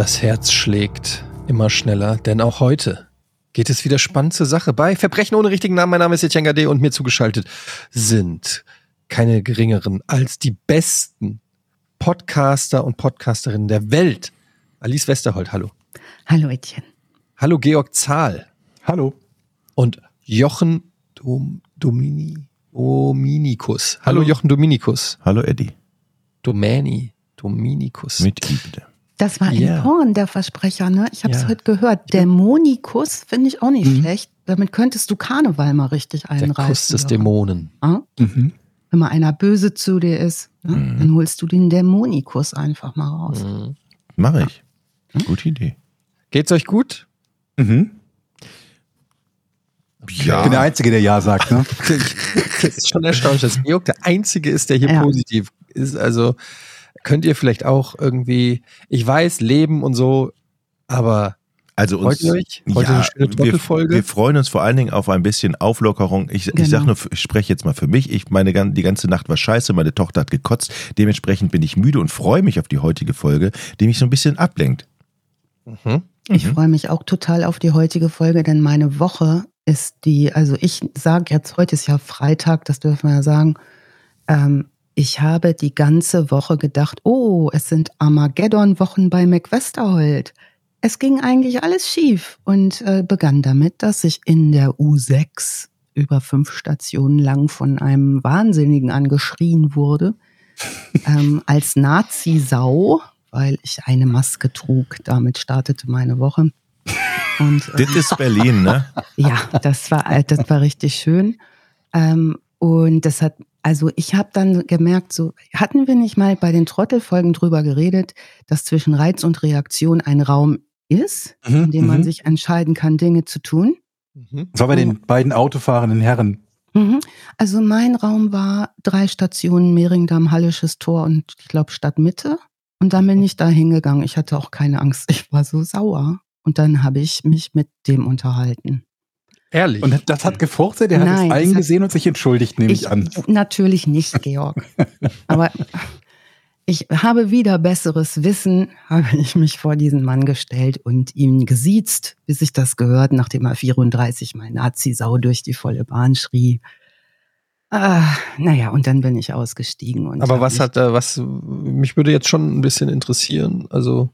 Das Herz schlägt immer schneller, denn auch heute geht es wieder spannend zur Sache bei Verbrechen ohne richtigen Namen. Mein Name ist Etienne Gade und mir zugeschaltet sind keine geringeren als die besten Podcaster und Podcasterinnen der Welt. Alice Westerholt, hallo. Hallo Etienne. Hallo Georg Zahl. Hallo. Und Jochen Dom Domini Dominikus. Hallo, Jochen Dominikus. Hallo Eddie. Domäni Dominikus. Mit I bitte. Das war Ja. in Porn der Versprecher, ne? Ich habe es Ja. heute gehört. Dämonikus finde ich auch nicht Mhm. schlecht. Damit könntest du Karneval mal richtig Der einreißen. Kuss des. Dämonen. Ah? Mhm. Wenn mal einer böse zu dir ist, ne? Mhm. dann holst du den Dämonikus einfach mal raus. Mhm. Mache ich. Gute Idee. Geht's euch gut? Mhm. Ich bin der Einzige, der Ja sagt. Ne? Das ist schon erstaunlich, dass Georg der Einzige ist, der hier Ja. positiv ist. Also könnt ihr vielleicht auch irgendwie, ich weiß, leben und so, aber Also uns, freut ihr euch? Heute eine schöne wir, Doppelfolge? wir freuen uns vor allen Dingen auf ein bisschen Auflockerung. Ich, Genau. ich sag nur, ich spreche jetzt mal für mich. Ich meine, die ganze Nacht war scheiße, meine Tochter hat gekotzt. Dementsprechend bin ich müde und freue mich auf die heutige Folge, die mich so ein bisschen ablenkt. Mhm. Ich freue mich auch total auf die heutige Folge, denn meine Woche ist die, also ich sage jetzt, heute ist ja Freitag, das dürfen wir ja sagen. Ähm, ich habe die ganze Woche gedacht, oh, es sind Armageddon-Wochen bei McWesterholt. Es ging eigentlich alles schief und äh, begann damit, dass ich in der U6 über fünf Stationen lang von einem Wahnsinnigen angeschrien wurde, ähm, als Nazi-Sau, weil ich eine Maske trug. Damit startete meine Woche. Und, äh, Das ist Berlin, ne? ja, das war, äh, das war richtig schön. Ähm, und das hat, also ich habe dann gemerkt, so hatten wir nicht mal bei den Trottelfolgen drüber geredet, dass zwischen Reiz und Reaktion ein Raum ist, Mhm, in dem man mhm. sich entscheiden kann, Dinge zu tun. Mhm. Das war bei den beiden autofahrenden Herren. Mhm. Also mein Raum war drei Stationen Mehringdamm, Hallisches Tor und ich glaube Stadtmitte. Und dann bin ich da hingegangen. Ich hatte auch keine Angst. Ich war so sauer. Und dann habe ich mich mit dem unterhalten. Ehrlich. Und das hat gefurzt, der hat es allen hat- gesehen und sich entschuldigt, nehme ich, an. Natürlich nicht, Georg. Aber ich habe wieder besseres Wissen, habe ich mich vor diesen Mann gestellt und ihn gesiezt, bis ich das gehört, nachdem er 34 mal Nazi-Sau durch die volle Bahn schrie. Ah, naja, und dann bin ich ausgestiegen. Und Aber was mich- hat da, was, mich würde jetzt schon ein bisschen interessieren. Also,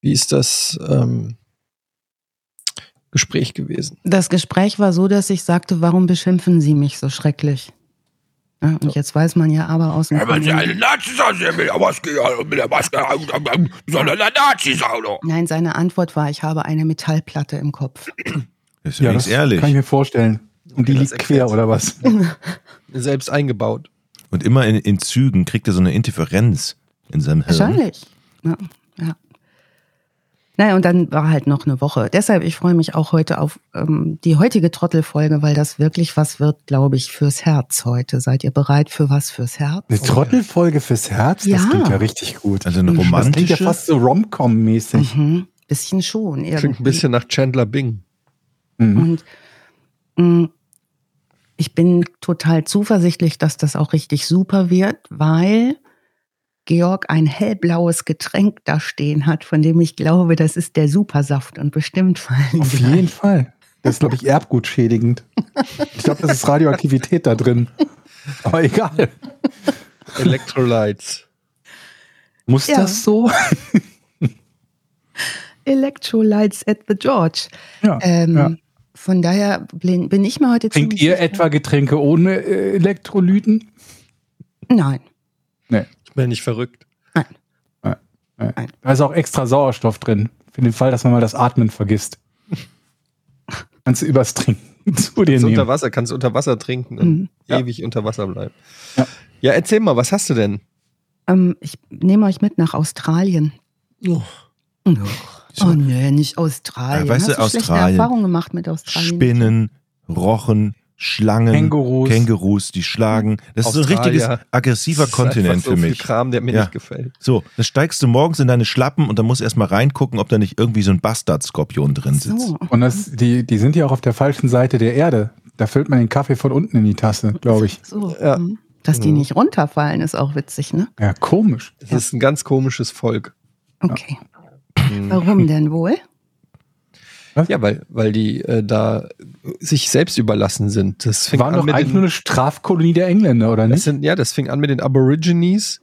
wie ist das ähm, Gespräch gewesen? Das Gespräch war so, dass ich sagte, warum beschimpfen Sie mich so schrecklich? Ja, und jetzt weiß man ja aber aus dem Wenn Sie alle Nazis sind, mit der Maske, mit der Maske, sondern der Nazis auch. Nein, seine Antwort war, ich habe eine Metallplatte im Kopf. Das ist ja, das ehrlich. kann ich mir vorstellen. Und die Okay, das liegt quer, oder was? Selbst eingebaut. Und immer in, in Zügen kriegt er so eine Interferenz in seinem Hirn. Wahrscheinlich. Ja, ja. Naja, und dann war halt noch eine Woche. Deshalb, ich freue mich auch heute auf ähm, die heutige Trottelfolge, weil das wirklich was wird, glaube ich, fürs Herz heute. Seid ihr bereit für was fürs Herz? Eine Trottelfolge fürs Herz? Das Ja. klingt ja richtig gut. Also eine Das Das klingt romantische. ja fast so Rom-Com-mäßig. Mhm. Bisschen schon. Klingt ein irgendwie. bisschen nach Chandler Bing. Mhm. Und mh, ich bin total zuversichtlich, dass das auch richtig super wird, weil Georg ein hellblaues Getränk da stehen hat, von dem ich glaube, das ist der Supersaft und bestimmt fallen Auf gleich. jeden Fall. Das ist, glaube ich, erbgutschädigend. Ich glaube, das ist Radioaktivität da drin. Aber egal. Electrolytes. Muss Ja. das so? Electrolytes at the George. Ja. Ähm, ja. Von daher bin bin ich mir heute Trinkt ihr sicher- etwa Getränke ohne äh, Elektrolyten? Nein. Bin nicht verrückt. nee. Nein. Da ist auch extra Sauerstoff drin. Für den Fall, dass man mal das Atmen vergisst. Kannst du übers Trinken zu dir Kannst unter nehmen. Wasser, kannst unter Wasser trinken und Mhm. Ja. ewig unter Wasser bleiben. Ja. ja, erzähl mal, was hast du denn? Ähm, ich nehme euch mit nach Australien. Oh. Oh nee, nicht Australien. Ja, weißt du, Hast du schlechte Australien. Erfahrungen gemacht mit Australien? Spinnen, Rochen, Schlangen, Kängurus. Kängurus, die schlagen. Das ist so ein Australier. richtiges aggressiver Das ist Kontinent so für viel mich. Kram, der mir Ja. nicht gefällt. So, dann steigst du morgens in deine Schlappen und dann musst du erstmal reingucken, ob da nicht irgendwie so ein Bastard-Skorpion drin sitzt. So. Und das, die, die sind ja auch auf der falschen Seite der Erde. Da füllt man den Kaffee von unten in die Tasse, glaube ich. So, Ja. Dass die Mhm. nicht runterfallen, ist auch witzig, ne? Ja, komisch. Das ist ein ganz komisches Volk. Okay. Warum denn wohl? Ja, weil, weil die äh, da sich selbst überlassen sind. Das fing Waren an doch mit eigentlich den, nur eine Strafkolonie der Engländer, oder das nicht? sind, ja, das fing an mit den Aborigines.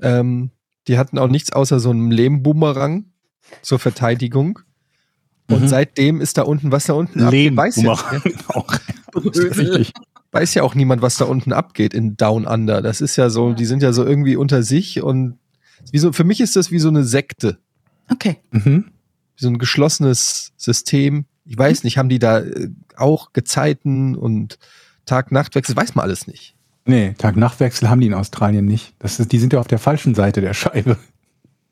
Ähm, die hatten auch nichts außer so einem Lehmboomerang zur Verteidigung. Und Mhm. seitdem ist da unten, was da unten abgeht, weiß, ja, weiß ja auch niemand, was da unten abgeht in Down Under. Das ist ja so, die sind ja so irgendwie unter sich und wie so, für mich ist das wie so eine Sekte, Okay. Mhm. Wie so ein geschlossenes System. Ich weiß nicht, haben die da äh, auch Gezeiten und Tag-Nacht-Wechsel? Weiß man alles nicht. Nee, Tag-Nacht-Wechsel haben die in Australien nicht. Das ist, die sind ja auf der falschen Seite der Scheibe.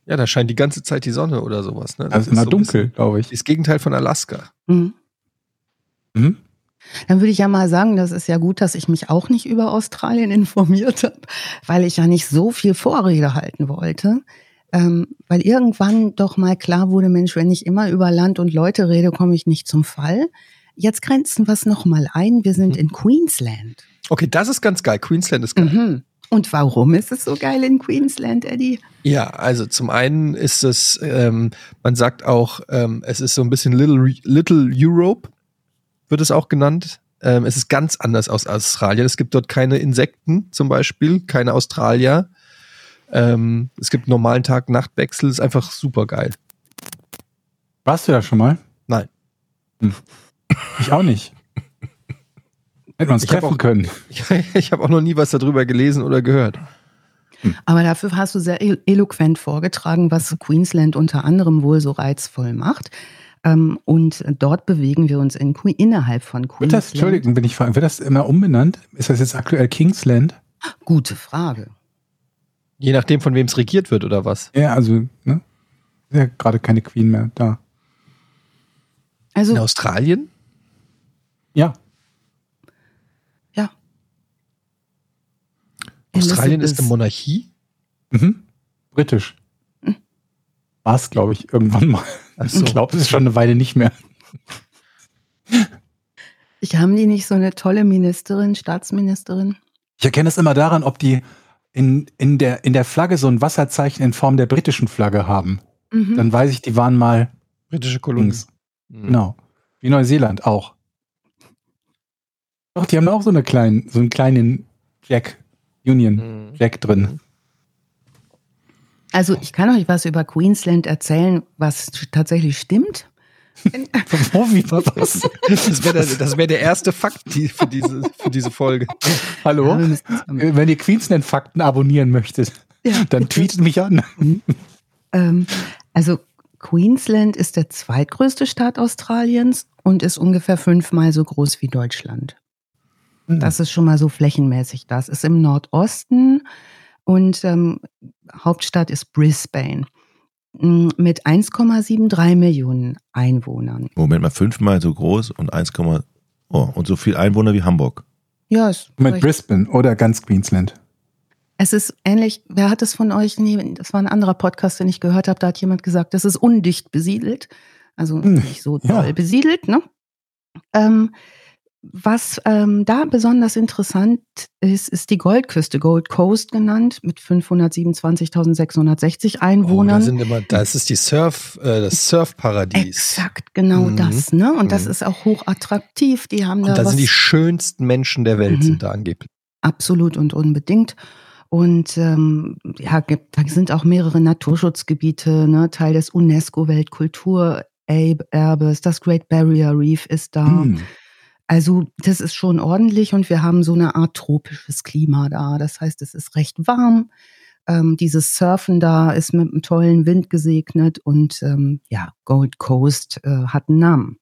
Ja, da scheint die ganze Zeit die Sonne oder sowas. Ne? Da ist immer so dunkel, glaube ich. Das Gegenteil von Alaska. Mhm. Mhm. Dann würde ich ja mal sagen, das ist ja gut, dass ich mich auch nicht über Australien informiert habe, weil ich ja nicht so viel Vorrede halten wollte. Ähm, weil irgendwann doch mal klar wurde, Mensch, wenn ich immer über Land und Leute rede, komme ich nicht zum Fall. Jetzt grenzen wir es nochmal ein. Wir sind Mhm. in Queensland. Okay, das ist ganz geil. Queensland ist geil. Mhm. Und warum ist es so geil in Queensland, Eddie? Ja, also zum einen ist es, ähm, man sagt auch, ähm, es ist so ein bisschen Little, Little Europe, wird es auch genannt. Ähm, es ist ganz anders aus Australien. Es gibt dort keine Insekten zum Beispiel, keine Australier. Ähm, es gibt einen normalen Tag-Nacht-Wechsel, ist einfach super geil. Warst du da schon mal? Nein. Hm. Ich auch nicht. Hätten wir uns Ich hab treffen auch- können. Ich, ich habe auch noch nie was darüber gelesen oder gehört. Aber dafür hast du sehr elo- eloquent vorgetragen, was Queensland unter anderem wohl so reizvoll macht. Ähm, und dort bewegen wir uns in innerhalb von Wird Queensland. das, Entschuldigung, bin ich fragen, wird das immer umbenannt? Ist das jetzt aktuell Kingsland? Gute Frage. Je nachdem, von wem es regiert wird oder was. Ja, also, ne? Ist ja gerade keine Queen mehr da. Also In Australien? Ja, ja. Australien ist eine Elizabeth- Monarchie? mhm. britisch. War es, glaube ich, irgendwann mal. Ach so. Ich glaube, es ist schon eine Weile nicht mehr. Ich haben die nicht so eine tolle Ministerin, Staatsministerin? Ich erkenne es immer daran, ob die in, in, der, in der Flagge so ein Wasserzeichen in Form der britischen Flagge haben. Mhm. Dann weiß ich, die waren mal Britische Kolonie. links. Genau. Wie Neuseeland auch. Doch, die haben auch so eine kleinen, so einen kleinen Jack, Union Mhm. Jack drin. Also ich kann euch was über Queensland erzählen, was tatsächlich stimmt. Wie, was? Das wäre der, wär der erste Fakt die, für, diese, für diese Folge. Hallo? Wenn ihr Queensland-Fakten abonnieren möchtet, Ja. dann tweetet mich an. Ähm, also Queensland ist der zweitgrößte Staat Australiens und ist ungefähr fünfmal so groß wie Deutschland. Das ist schon mal so flächenmäßig. Das ist im Nordosten und ähm, Hauptstadt ist Brisbane mit 1,73 Millionen Einwohnern. Moment mal, fünfmal so groß und 1, oh, und so viel Einwohner wie Hamburg. Ja, ist Mit recht. Brisbane oder ganz Queensland. Es ist ähnlich, wer hat es von euch? Nee, das war ein anderer Podcast, den ich gehört habe. Da hat jemand gesagt, das ist undicht besiedelt. Also Hm, nicht so ja. toll besiedelt, ne? Ähm, was ähm, da besonders interessant ist, ist die Goldküste, Gold Coast genannt, mit 527.660 Oh, da Einwohnern. sind immer, das ist die Surf, äh, das Surfparadies. Exakt, genau Mhm. das, ne? Und das Mhm. ist auch hochattraktiv. Die haben Und da, da was sind die schönsten Menschen der Welt, Mhm. sind da angeblich. Absolut und unbedingt. Und ähm, ja, gibt, da sind auch mehrere Naturschutzgebiete, ne, Teil des UNESCO-Weltkulturerbes. Das Great Barrier Reef ist da. Also das ist schon ordentlich und wir haben so eine Art tropisches Klima da. Das heißt, es ist recht warm. Ähm, dieses Surfen da ist mit einem tollen Wind gesegnet und ähm, ja, Gold Coast äh, hat einen Namen.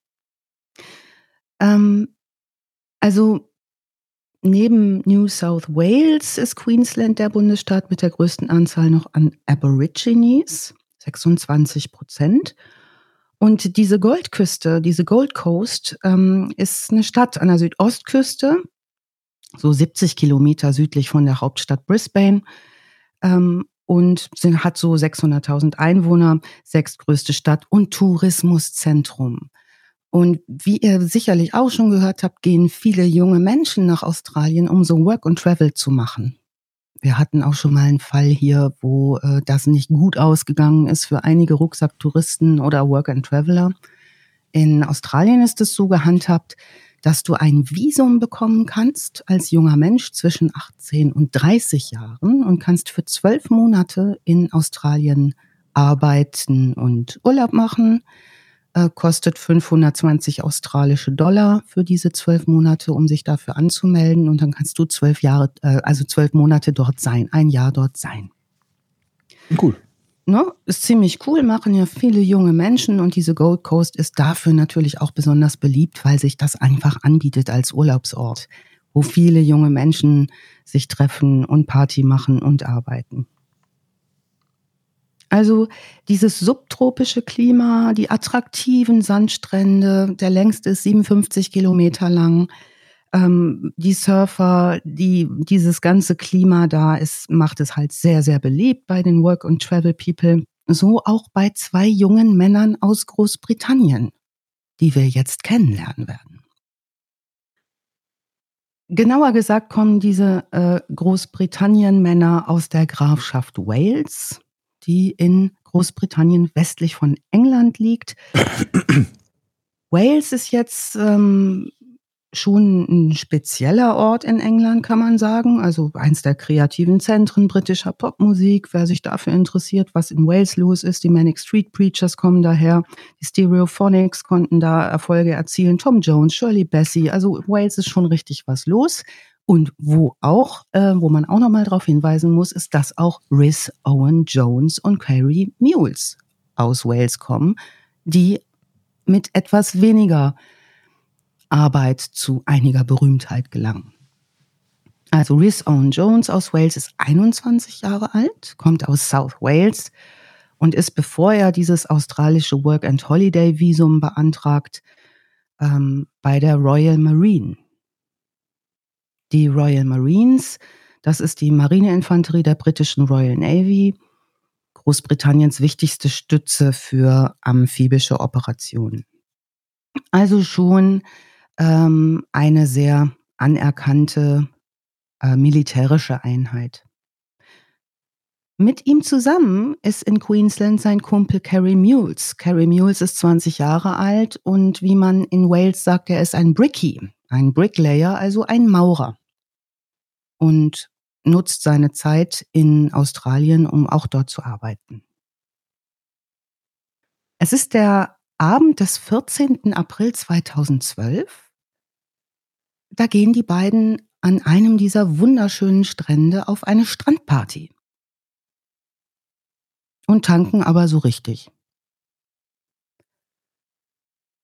Ähm, also Neben New South Wales ist Queensland der Bundesstaat mit der größten Anzahl noch an Aborigines, 26 Prozent. Und diese Goldküste, diese Gold Coast, ähm, ist eine Stadt an der Südostküste, so 70 Kilometer südlich von der Hauptstadt Brisbane. Ähm, und sind, hat so 600.000 Einwohner, sechstgrößte Stadt und Tourismuszentrum. Und wie ihr sicherlich auch schon gehört habt, gehen viele junge Menschen nach Australien, um so Work and Travel zu machen. Wir hatten auch schon mal einen Fall hier, wo äh, das nicht gut ausgegangen ist für einige Rucksacktouristen oder Work and Traveler. In Australien ist es so gehandhabt, dass du ein Visum bekommen kannst als junger Mensch zwischen 18 und 30 Jahren und kannst für zwölf Monate in Australien arbeiten und Urlaub machen. Äh, kostet 520 australische Dollar für diese zwölf Monate, um sich dafür anzumelden. Und dann kannst du zwölf Jahre, äh, also zwölf Monate dort sein, ein Jahr dort sein. Cool. Ne? Ist ziemlich cool, machen ja viele junge Menschen und diese Gold Coast ist dafür natürlich auch besonders beliebt, weil sich das einfach anbietet als Urlaubsort, wo viele junge Menschen sich treffen und Party machen und arbeiten. Also dieses subtropische Klima, die attraktiven Sandstrände, der längste ist 57 Kilometer lang, ähm, die Surfer, die, dieses ganze Klima da ist, macht es halt sehr, sehr beliebt bei den Work- and Travel-People. So auch bei zwei jungen Männern aus Großbritannien, die wir jetzt kennenlernen werden. Genauer gesagt kommen diese äh, Großbritannien-Männer aus der Grafschaft Wales, die in Großbritannien westlich von England liegt. Wales ist jetzt ähm, schon ein spezieller Ort in England, kann man sagen. Also eins der kreativen Zentren britischer Popmusik. Wer sich dafür interessiert, was in Wales los ist, die Manic Street Preachers kommen daher. Die Stereophonics konnten da Erfolge erzielen. Tom Jones, Shirley Bassey. Also Wales ist schon richtig was los. Und wo auch, äh, wo man auch nochmal darauf hinweisen muss, ist, dass auch Rhys Owen Jones und Carrie Mules aus Wales kommen, die mit etwas weniger Arbeit zu einiger Berühmtheit gelangen. Also Rhys Owen Jones aus Wales ist 21 Jahre alt, kommt aus South Wales und ist, bevor er dieses australische Work and Holiday Visum beantragt, ähm, bei der Royal Marine. Die Royal Marines, das ist die Marineinfanterie der britischen Royal Navy, Großbritanniens wichtigste Stütze für amphibische Operationen. Also schon ähm, eine sehr anerkannte äh, militärische Einheit. Mit ihm zusammen ist in Queensland sein Kumpel Carrie Mules. Carrie Mules ist 20 Jahre alt und wie man in Wales sagt, er ist ein Brickie, ein Bricklayer, also ein Maurer. Und nutzt seine Zeit in Australien, um auch dort zu arbeiten. Es ist der Abend des 14. April 2012 da gehen die beiden an einem dieser wunderschönen Strände auf eine Strandparty. Und tanken aber so richtig.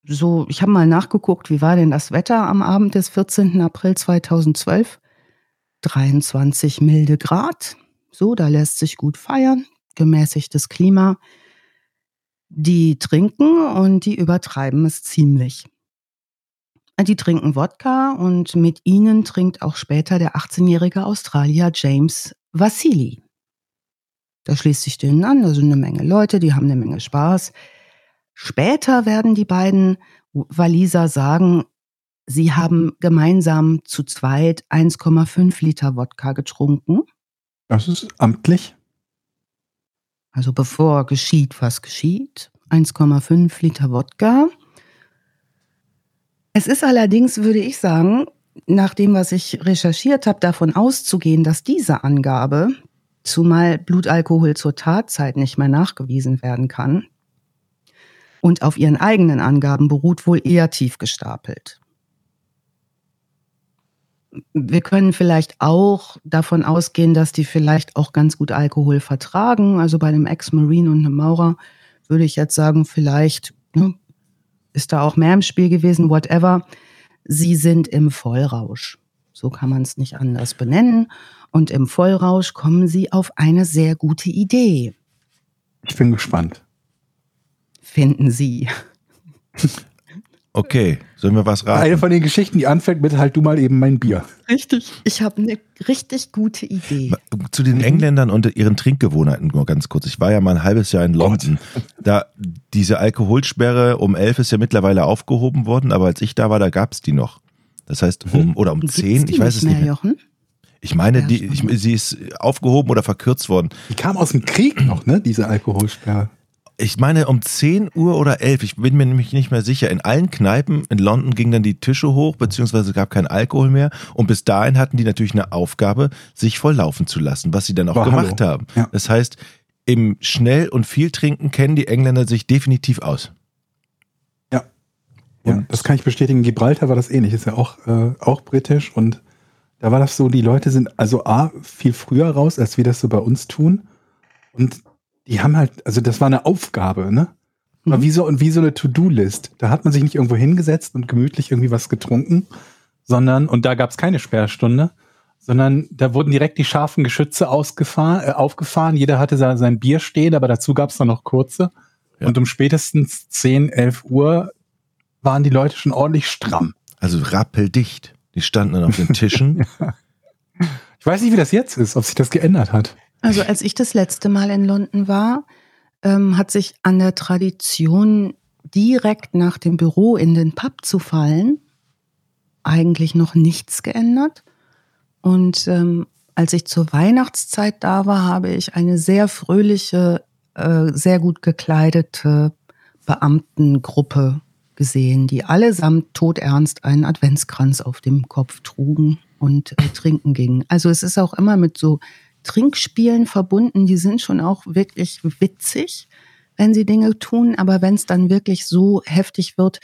So, ich habe mal nachgeguckt, wie war denn das Wetter am Abend des 14. April 2012? 23 milde Grad. So, da lässt sich gut feiern. Gemäßigtes Klima. Die trinken und die übertreiben es ziemlich. Die trinken Wodka und mit ihnen trinkt auch später der 18-jährige Australier James Vassili. Da schließt sich denen an, da sind eine Menge Leute, die haben eine Menge Spaß. Später werden die beiden Waliser sagen, sie haben gemeinsam zu zweit 1,5 Liter Wodka getrunken. Das ist amtlich. Also bevor geschieht, was geschieht. 1,5 Liter Wodka. Es ist allerdings, würde ich sagen, nach dem, was ich recherchiert habe, davon auszugehen, dass diese Angabe, zumal Blutalkohol zur Tatzeit nicht mehr nachgewiesen werden kann, und auf ihren eigenen Angaben beruht, wohl eher tief gestapelt. Wir können vielleicht auch davon ausgehen, dass die vielleicht auch ganz gut Alkohol vertragen. Also bei einem Ex-Marine und einem Maurer würde ich jetzt sagen, vielleicht ne, ist da auch mehr im Spiel gewesen, whatever. Sie sind im Vollrausch. So kann man es nicht anders benennen. Und im Vollrausch kommen sie auf eine sehr gute Idee. Ich bin gespannt. Finden Sie. Okay, sollen wir was raten? Eine von den Geschichten, die anfängt mit halt du mal eben mein Bier. Richtig. Ich habe eine richtig gute Idee. Zu den Engländern und ihren Trinkgewohnheiten nur ganz kurz. Ich war ja mal ein halbes Jahr in London. Da diese Alkoholsperre um elf ist ja mittlerweile aufgehoben worden, aber als ich da war, da gab es die noch. Das heißt um oder um Gibt's zehn, die ich weiß nicht es nicht mehr, mehr. Jochen? Ich meine, Ja, die, ich, sie ist aufgehoben oder verkürzt worden. Die kam aus dem Krieg noch, ne? Diese Alkoholsperre. Ich meine, um 10 Uhr oder 11, ich bin mir nämlich nicht mehr sicher. In allen Kneipen in London gingen dann die Tische hoch, beziehungsweise gab keinen Alkohol mehr. Und bis dahin hatten die natürlich eine Aufgabe, sich volllaufen zu lassen, was sie dann auch Aber gemacht hallo. haben. Ja. Das heißt, im Schnell- und viel Trinken kennen die Engländer sich definitiv aus. Ja, Und- das kann ich bestätigen. Gibraltar war das ähnlich. Ist ja auch, äh, auch britisch und da war das so, die Leute sind also A, viel früher raus, als wir das so bei uns tun. Und die haben halt, also das war eine Aufgabe, ne? War Mhm. wie so, und wie so eine To-Do-List. Da hat man sich nicht irgendwo hingesetzt und gemütlich irgendwie was getrunken, sondern, und da gab es keine Sperrstunde, sondern da wurden direkt die scharfen Geschütze ausgefahren, äh, aufgefahren. Jeder hatte sa- sein Bier stehen, aber dazu gab es dann noch kurze. Ja. Und um spätestens 10, 11 Uhr waren die Leute schon ordentlich stramm. Also rappeldicht. Die standen dann auf den Tischen. Ich weiß nicht, wie das jetzt ist, ob sich das geändert hat. Also als ich das letzte Mal in London war, ähm, hat sich an der Tradition, direkt nach dem Büro in den Pub zu fallen, eigentlich noch nichts geändert. Und ähm, als ich zur Weihnachtszeit da war, habe ich eine sehr fröhliche, äh, sehr gut gekleidete Beamtengruppe gesehen, die allesamt todernst einen Adventskranz auf dem Kopf trugen und äh, trinken gingen. Also es ist auch immer mit so Trinkspielen verbunden, die sind schon auch wirklich witzig, wenn sie Dinge tun, aber wenn es dann wirklich so heftig wird,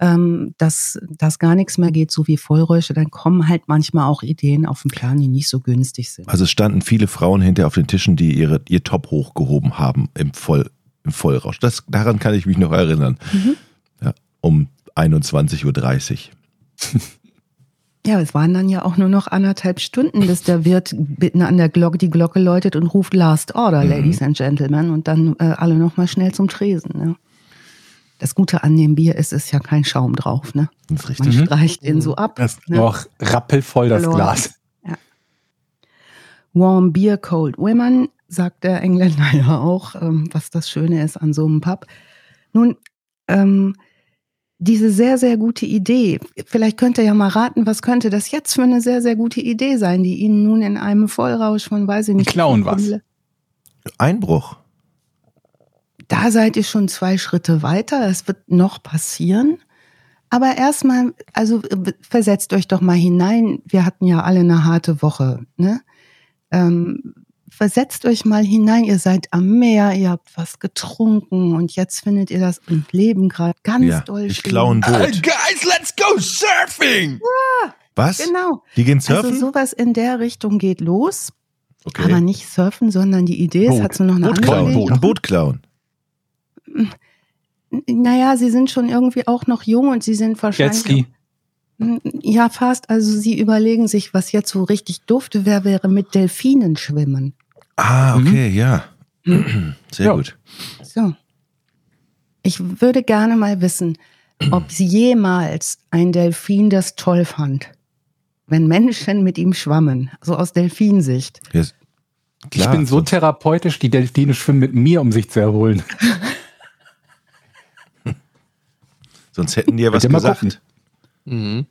ähm, dass, dass gar nichts mehr geht, so wie Vollräusche, dann kommen halt manchmal auch Ideen auf den Plan, die nicht so günstig sind. Also es standen viele Frauen hinter auf den Tischen, die ihre, ihr Top hochgehoben haben im, Voll, im Vollrausch. Das, daran kann ich mich noch erinnern. Mhm. Ja, um 21.30 Uhr. Ja, es waren dann ja auch nur noch anderthalb Stunden, bis der Wirt bitten an der Glocke die Glocke läutet und ruft Last Order, Mhm. Ladies and Gentlemen, und dann äh, alle noch mal schnell zum Tresen. Ne? Das Gute an dem Bier ist, es ist ja kein Schaum drauf. Ne? Das ist Man richtig. Mhm. streicht den so ab. Das ne? noch rappelvoll das Verloren. Glas. Warm Beer, Cold Women, sagt der Engländer ja auch, ähm, was das Schöne ist an so einem Pub. Nun, ähm, diese sehr, sehr gute Idee, vielleicht könnt ihr ja mal raten, was könnte das jetzt für eine sehr, sehr gute Idee sein, die Ihnen nun in einem Vollrausch von, weiß ich nicht, klauen was. Einbruch. Da seid ihr schon zwei Schritte weiter, es wird noch passieren. Aber erstmal, also versetzt euch doch mal hinein. Wir hatten ja alle eine harte Woche. Ne? Ähm, versetzt euch mal hinein. Ihr seid am Meer, ihr habt was getrunken und jetzt findet ihr das im Leben gerade ganz Ja, doll ich schlimm. klaue ein Boot. guys, let's go surfing! Was? Genau. Die gehen Also surfen? sowas in der Richtung geht los. okay. Aber nicht surfen, sondern die Idee ist, hat sie noch eine Boot andere klauen. Ein Boot klauen. Naja, sie sind schon irgendwie auch noch jung und sie sind wahrscheinlich Jetski. Ja, fast. Also sie überlegen sich, was jetzt so richtig dufte wäre, wäre mit Delfinen schwimmen. Ah, okay, ja. Sehr Ja. gut. So. Ich würde gerne mal wissen, ob sie jemals ein Delfin das toll fand, wenn Menschen mit ihm schwammen, so aus Delfinsicht. Ich klar. bin so therapeutisch, die Delfine schwimmen mit mir, um sich zu erholen. Sonst hätten die ja was gesagt. Mhm.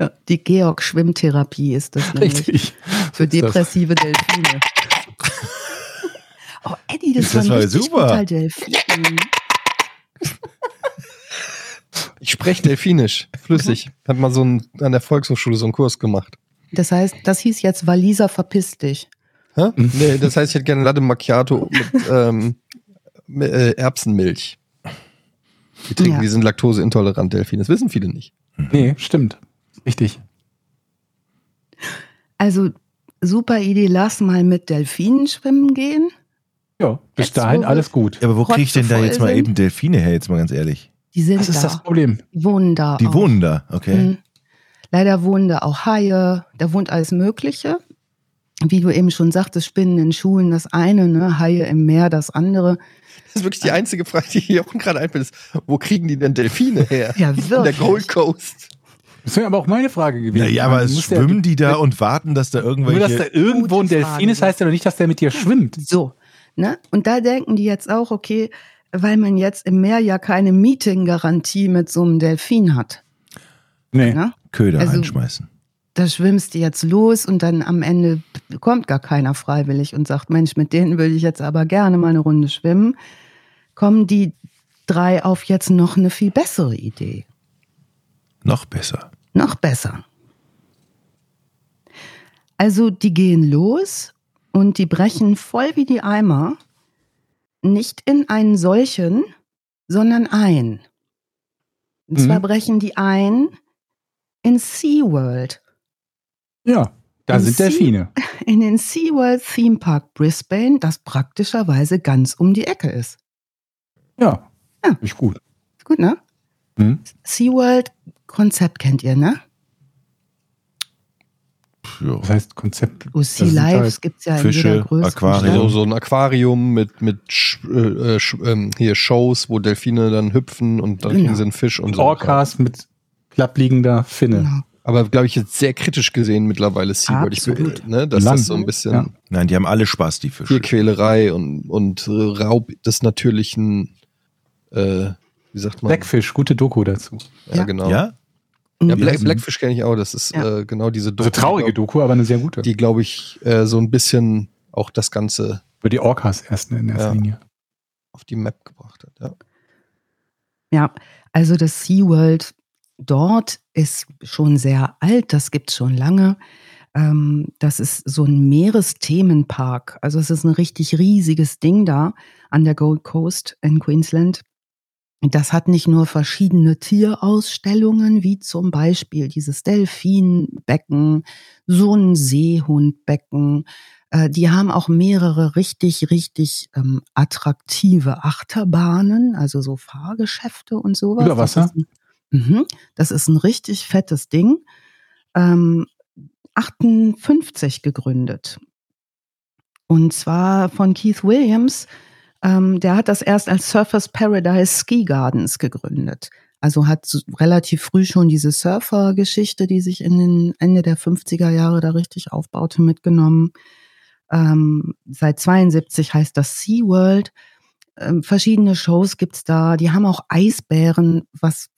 Ja, die Georg-Schwimmtherapie ist das nämlich Richtig. für ist das. depressive Delfine. Oh, Eddie, das, Das war war ein richtig super. Delfin. Ich spreche Delfinisch, flüssig. Hab mal so ein, an der Volkshochschule so einen Kurs gemacht. Das heißt, das hieß jetzt Waliser verpiss dich. Hä? Nee, das heißt, ich hätte gerne Latte Macchiato mit ähm, äh, Erbsenmilch. Die trinken, Ja. die sind laktoseintolerant, Delfine. Das wissen viele nicht. Nee, stimmt. Richtig. Also super Idee, lass mal mit Delfinen schwimmen gehen. Ja, bis Jetzt, dahin alles gut. Ja, aber wo kriege ich denn da jetzt mal sind. eben Delfine her, jetzt mal ganz ehrlich? Die sind Das ist da. das Problem. Die wohnen da. Die auch. wohnen da, okay. Mhm. Leider wohnen da auch Haie, da wohnt alles Mögliche. Wie du eben schon sagtest, Spinnen in Schulen das eine, ne? Haie im Meer das andere. Das ist wirklich die einzige Frage, die hier auch gerade einfällt, ist, wo kriegen die denn Delfine her? Ja, In der wirklich. Gold Coast. Das wäre aber auch meine Frage gewesen. Naja, aber es muss ja- schwimmen die da und warten, dass da Nur, dass da irgendwelche. irgendwo ein Delfin Frage. ist, heißt ja doch nicht, dass der mit dir schwimmt. So, ne? Und da denken die jetzt auch, okay, weil man jetzt im Meer ja keine Meeting-Garantie mit so einem Delfin hat. Nee. Ne? Köder Also- einschmeißen. da schwimmst du jetzt los und dann am Ende kommt gar keiner freiwillig und sagt, Mensch, mit denen würde ich jetzt aber gerne mal eine Runde schwimmen, kommen die drei auf jetzt noch eine viel bessere Idee. Noch besser. Noch besser. Also die gehen los und die brechen voll wie die Eimer nicht in einen solchen, sondern ein. Und zwar Mhm. brechen die ein in SeaWorld. Ja, da In sind Sea- Delfine. In den SeaWorld Theme Park Brisbane, das praktischerweise ganz um die Ecke ist. Ja, Ja. ist gut. Ist gut, ne? Hm? SeaWorld Konzept kennt ihr, ne? Ja. Das heißt Konzept. Oh, Sea Das sind Lives halt gibt's ja in Fische, jeder Größe. Aquarien. So, so ein Aquarium mit, mit Sch äh, Sch ähm, hier Shows, wo Delfine dann hüpfen und dann Genau. kriegen sie einen Fisch und so. Orcas mit klappliegender Finne. Genau. Aber glaube ich jetzt sehr kritisch gesehen mittlerweile SeaWorld. Ich, Absolut. ne, dass Lang. das so ein bisschen Ja. Nein, die haben alle Spaß, die Fische. Tierquälerei und, und äh, Raub des natürlichen, äh, wie sagt man? Blackfish, gute Doku dazu. Ja, Ja. genau. Ja? Ja. Black? Blackfish kenne ich auch. Das ist Ja. äh, genau diese Also traurige Doku, Doku, aber eine sehr gute. die, glaube ich, äh, so ein bisschen auch das Ganze Über die Orcas erst in erster Ja. Linie. auf die Map gebracht hat. Ja. Ja, also das SeaWorld dort ist schon sehr alt, das gibt es schon lange. Ähm, das ist so ein Meeresthemenpark. Also es ist ein richtig riesiges Ding da an der Gold Coast in Queensland. Das hat nicht nur verschiedene Tierausstellungen, wie zum Beispiel dieses Delfinbecken, so ein Seehundbecken. Äh, die haben auch mehrere richtig, richtig ähm, attraktive Achterbahnen, also so Fahrgeschäfte und sowas. Über Wasser? Das ist ein, mhm, das ist ein richtig fettes Ding. Ähm, 58 gegründet. Und zwar von Keith Williams. Ähm, der hat das erst als Surfers Paradise Ski Gardens gegründet. Also hat relativ früh schon diese Surfer-Geschichte, die sich in den Ende der 50er Jahre da richtig aufbaute, mitgenommen. Ähm, seit 72 heißt das SeaWorld. Ähm, verschiedene Shows gibt's da. Die haben auch Eisbären, was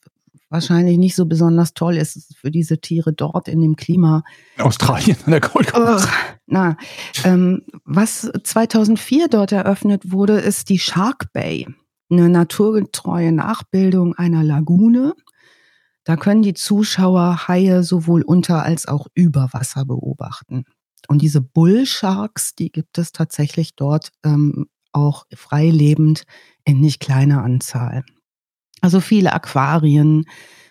wahrscheinlich nicht so besonders toll ist für diese Tiere dort in dem Klima. In Australien an der Gold Coast. Na, ähm, was 2004 dort eröffnet wurde, ist die Shark Bay, eine naturgetreue Nachbildung einer Lagune. Da können die Zuschauer Haie sowohl unter als auch über Wasser beobachten. Und diese Bull Sharks, die gibt es tatsächlich dort ähm, auch freilebend in nicht kleiner Anzahl. Also viele Aquarien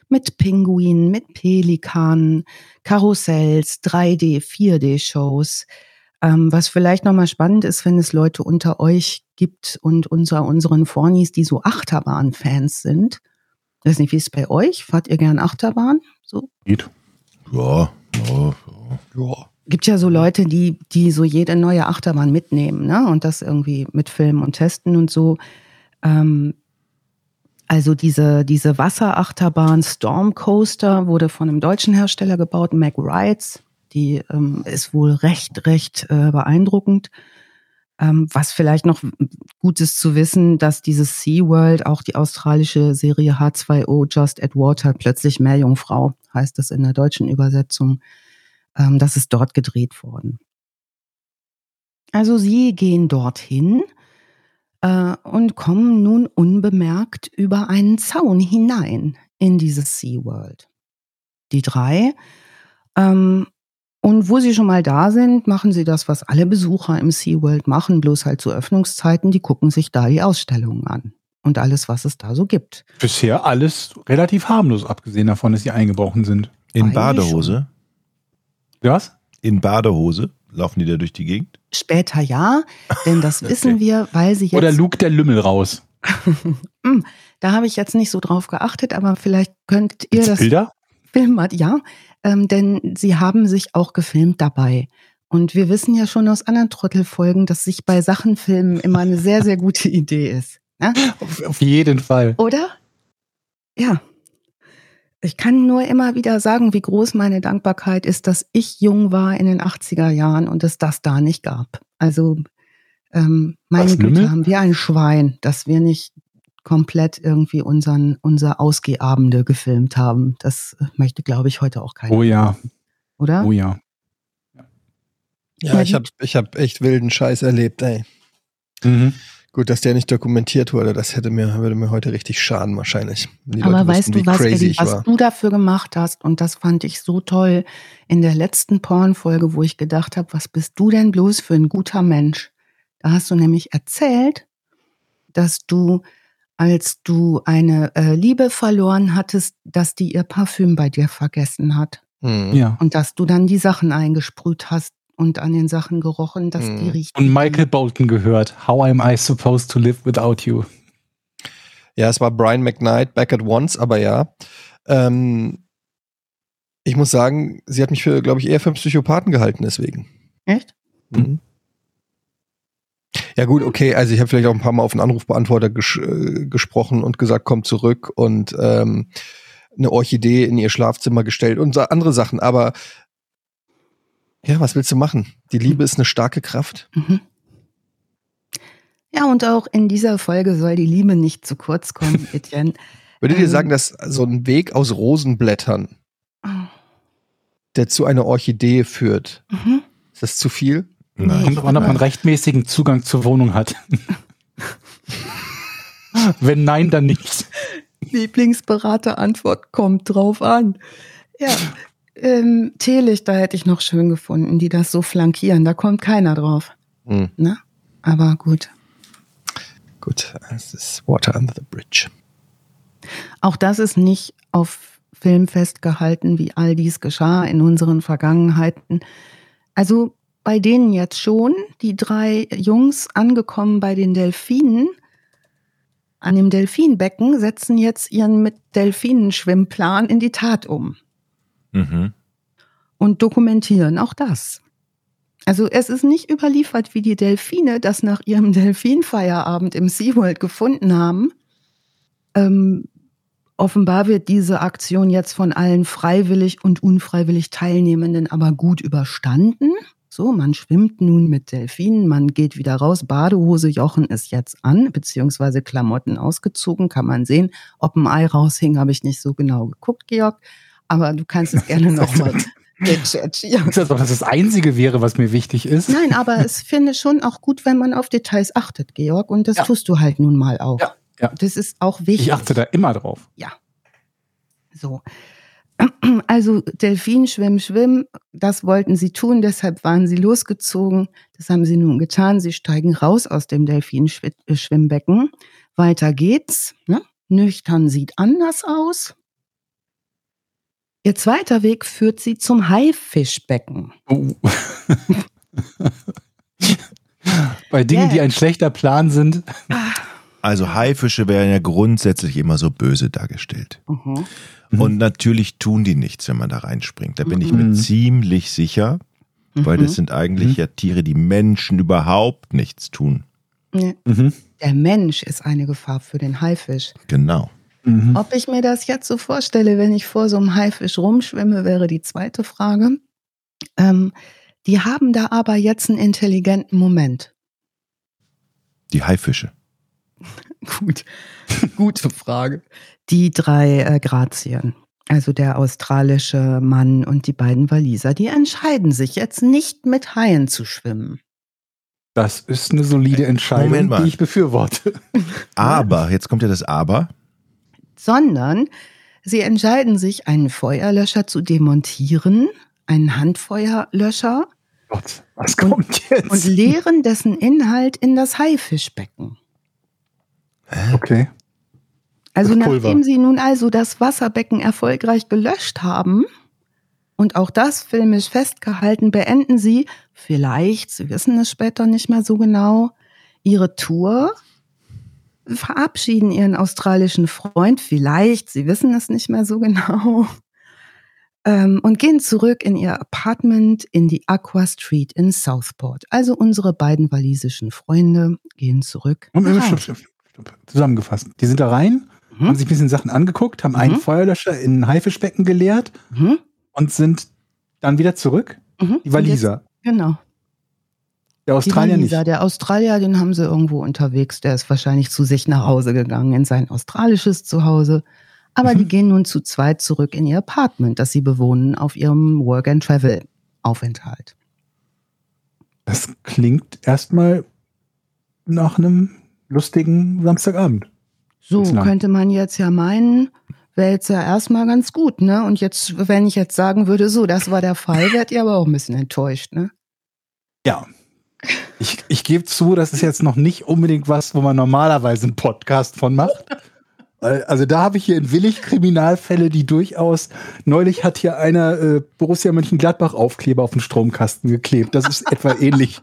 mit Pinguinen, mit Pelikanen, Karussells, 3D, 4D-Shows. Ähm, was vielleicht nochmal spannend ist, wenn es Leute unter euch gibt und unter unseren Fornis, die so Achterbahn-Fans sind. Ich weiß nicht, wie ist es bei euch? Fahrt ihr gern Achterbahn? So? Geht. Ja, ja, ja. Ja. Gibt ja so Leute, die, die so jede neue Achterbahn mitnehmen, ne? Und das irgendwie mit Filmen und Testen und so. Ähm, also diese, diese Wasserachterbahn Storm Coaster wurde von einem deutschen Hersteller gebaut, Mac Rides. Die ähm, ist wohl recht, recht äh, beeindruckend. Ähm, was vielleicht noch gut ist zu wissen, dass dieses SeaWorld auch die australische Serie H2O Just at Water plötzlich Meerjungfrau heißt das in der deutschen Übersetzung. Ähm, das ist dort gedreht worden. Also sie gehen dorthin äh, und kommen nun unbemerkt über einen Zaun hinein in dieses SeaWorld. Die drei. Ähm, und wo sie schon mal da sind, machen sie das, was alle Besucher im SeaWorld machen, bloß halt zu Öffnungszeiten, die gucken sich da die Ausstellungen an und alles, was es da so gibt. Bisher alles relativ harmlos, abgesehen davon, dass sie eingebrochen sind. In Eigentlich Badehose? Was? In Badehose? Laufen die da durch die Gegend? Später ja, denn das wissen Okay. wir, weil sie jetzt. Oder lugt der Lümmel raus? Hm, da habe ich jetzt nicht so drauf geachtet, aber vielleicht könnt ihr Gibt's das Bilder? filmen, ja, ähm, denn sie haben sich auch gefilmt dabei. Und wir wissen ja schon aus anderen Trottelfolgen, dass sich bei Sachen filmen immer eine sehr, sehr gute Idee ist. Ne? Auf, auf jeden Fall. Oder? Ja. Ich kann nur immer wieder sagen, wie groß meine Dankbarkeit ist, dass ich jung war in den 80er Jahren und es das da nicht gab. Also, ähm, meine Was, Güte, haben wir ein Schwein, dass wir nicht komplett irgendwie unseren, unser Ausgehabende gefilmt haben. Das möchte, glaube ich, heute auch keiner. Oh ja. oder? Oh ja. Ja, ich die- habe ich hab echt wilden Scheiß erlebt, ey. Mhm. Gut, dass der nicht dokumentiert wurde, das hätte mir, würde mir heute richtig schaden wahrscheinlich. Aber Leute weißt wüssten, du was, Eddie, was war. du dafür gemacht hast? Und das fand ich so toll in der letzten Pornfolge, wo ich gedacht habe, was bist du denn bloß für ein guter Mensch? Da hast du nämlich erzählt, dass du, als du eine äh, Liebe verloren hattest, dass die ihr Parfüm bei dir vergessen hat. Hm. Ja. Und dass du dann die Sachen eingesprüht hast und an den Sachen gerochen, dass die Mhm. riechen. Und Michael Bolton gehört. How am I supposed to live without you? Ja, es war Brian McKnight, Back at Once, aber ja. Ähm, ich muss sagen, sie hat mich für, glaube ich, eher für einen Psychopathen gehalten deswegen. Echt? Mhm. Ja gut, okay, also ich habe vielleicht auch ein paar Mal auf einen Anrufbeantworter ges äh, gesprochen und gesagt, komm zurück und ähm, eine Orchidee in ihr Schlafzimmer gestellt und andere Sachen, aber ja, was willst du machen? Die Liebe ist eine starke Kraft. Mhm. Ja, und auch in dieser Folge soll die Liebe nicht zu kurz kommen, Etienne. Würdet ihr Ähm. sagen, dass so ein Weg aus Rosenblättern, der zu einer Orchidee führt, Mhm. ist das zu viel? Nein. Kommt an, ob man rechtmäßigen Zugang zur Wohnung hat. Wenn nein, dann nicht. Lieblingsberater-Antwort kommt drauf an. Ja, ähm, Teelichter hätte ich noch schön gefunden, die das so flankieren. Da kommt keiner drauf. Hm, Ne? Aber gut. gut, es ist Water under the bridge. Auch das ist nicht auf Film festgehalten, wie all dies geschah in unseren Vergangenheiten. Also bei denen jetzt schon, die drei Jungs angekommen bei den Delfinen, an dem Delfinbecken, setzen jetzt ihren mit Delfinenschwimmplan in die Tat um Mhm. und dokumentieren auch das. Also es ist nicht überliefert, wie die Delfine das nach ihrem Delfinfeierabend im SeaWorld gefunden haben. Ähm, offenbar wird diese Aktion jetzt von allen freiwillig und unfreiwillig Teilnehmenden aber gut überstanden. So, man schwimmt nun mit Delfinen, man geht wieder raus, Badehose Jochen ist jetzt an, beziehungsweise Klamotten ausgezogen, kann man sehen. Ob ein Ei raushing, habe ich nicht so genau geguckt, Georg. Aber du kannst es gerne nochmal. Ist das dass das Einzige wäre, was mir wichtig ist? Nein, aber es finde schon auch gut, wenn man auf Details achtet, Georg. Und das Ja. tust du halt nun mal auch. Ja, ja. Das ist auch wichtig. Ich achte da immer drauf. So. Also Delfin, Schwimm, Schwimm, das wollten sie tun, deshalb waren sie losgezogen. Das haben sie nun getan. Sie steigen raus aus dem Delfin-Schwimmbecken. Weiter geht's. Ne? Nüchtern sieht anders aus. Ihr zweiter Weg führt sie zum Haifischbecken. Oh. Bei Dingen, Yeah. die ein schlechter Plan sind. Also Haifische werden ja grundsätzlich immer so böse dargestellt. Mhm. Mhm. Und natürlich tun die nichts, wenn man da reinspringt. Da bin ich Mhm. mir ziemlich sicher, weil Mhm. das sind eigentlich Mhm. ja Tiere, die Menschen überhaupt nichts tun. Ja. Mhm. Der Mensch ist eine Gefahr für den Haifisch. Genau. Mhm. Ob ich mir das jetzt so vorstelle, wenn ich vor so einem Haifisch rumschwimme, wäre die zweite Frage. Ähm, die haben da aber jetzt einen intelligenten Moment. Die Haifische. Gut, gute Frage. Die drei äh, Grazien, also der australische Mann und die beiden Waliser, die entscheiden sich jetzt nicht mit Haien zu schwimmen. Das ist eine solide Entscheidung, die ich befürworte. Aber, jetzt kommt ja das Aber. Sondern sie entscheiden sich, einen Feuerlöscher zu demontieren, einen Handfeuerlöscher, Gott, was kommt jetzt? und leeren dessen Inhalt in das Haifischbecken. okay. Also nachdem sie nun also das Wasserbecken erfolgreich gelöscht haben und auch das filmisch festgehalten, beenden sie vielleicht, sie wissen es später nicht mehr so genau, ihre Tour, verabschieden ihren australischen Freund vielleicht, sie wissen es nicht mehr so genau, ähm, und gehen zurück in ihr Apartment in die Aqua Street in Southport. Also unsere beiden walisischen Freunde gehen zurück. Und, stopp, stopp, stopp. Zusammengefasst. Die sind da rein, Mhm. haben sich ein bisschen Sachen angeguckt, haben einen Mhm. Feuerlöscher in ein Haifischbecken geleert Mhm. und sind dann wieder zurück. Mhm. Die Waliser. Genau. Der Australier die nicht. Waliser. Der Australier, den haben sie irgendwo unterwegs. Der ist wahrscheinlich zu sich nach Hause gegangen, in sein australisches Zuhause. Aber Mhm. die gehen nun zu zweit zurück in ihr Apartment, das sie bewohnen auf ihrem Work-and-Travel-Aufenthalt. Das klingt erstmal nach einem lustigen Samstagabend. So könnte man jetzt ja meinen, wäre jetzt ja erstmal ganz gut, ne? Und jetzt, wenn ich jetzt sagen würde, so, das war der Fall, wärt ihr aber auch ein bisschen enttäuscht, ne? Ja. Ich, ich gebe zu, das ist jetzt noch nicht unbedingt was, wo man normalerweise einen Podcast von macht. Also da habe ich hier in Willig Kriminalfälle, die durchaus, neulich hat hier einer äh, Borussia Mönchengladbach Aufkleber auf den Stromkasten geklebt. Das ist etwa ähnlich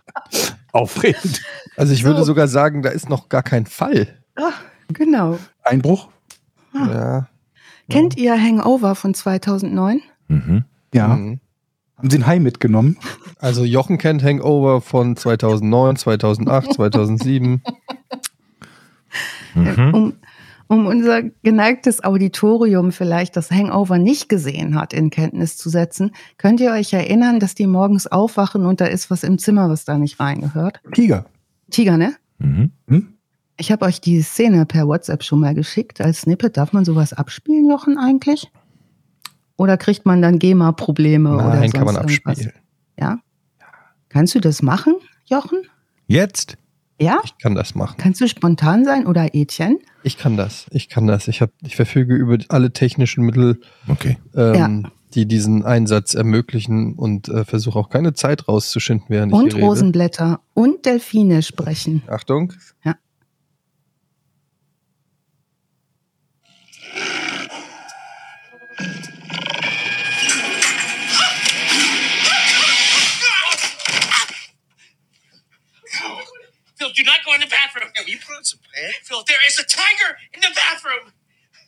aufregend. Also ich würde So. sogar sagen, da ist noch gar kein Fall. Ah, genau. Einbruch? Ah. Ja. Kennt ihr Hangover von 2009? Mhm. Ja. Mhm. Haben Sie Hai mitgenommen? Also Jochen kennt Hangover von 2009, 2008, 2007. Mhm. Um, um unser geneigtes Auditorium vielleicht das Hangover nicht gesehen hat, in Kenntnis zu setzen, könnt ihr euch erinnern, dass die morgens aufwachen und da ist was im Zimmer, was da nicht reingehört? Tiger. Tiger, ne? Mhm. Hm? Ich habe euch die Szene per WhatsApp schon mal geschickt als Snippet. Darf man sowas abspielen, Jochen, eigentlich? Oder kriegt man dann GEMA-Probleme oder Nein, sonst kann man irgendwas? abspielen. Ja? Kannst du das machen, Jochen? Jetzt? Ja? Ich kann das machen. Kannst du spontan sein oder Etienne? Ich kann das. Ich kann das. Ich, hab, ich verfüge über alle technischen Mittel, Okay. ähm, die diesen Einsatz ermöglichen und äh, versuche auch keine Zeit rauszuschinden, während ich Und hier rede. Rosenblätter und Delfine sprechen. Achtung. Ja. Do not go in the bathroom. Have you put on some pants? Phil, there is a tiger in the bathroom.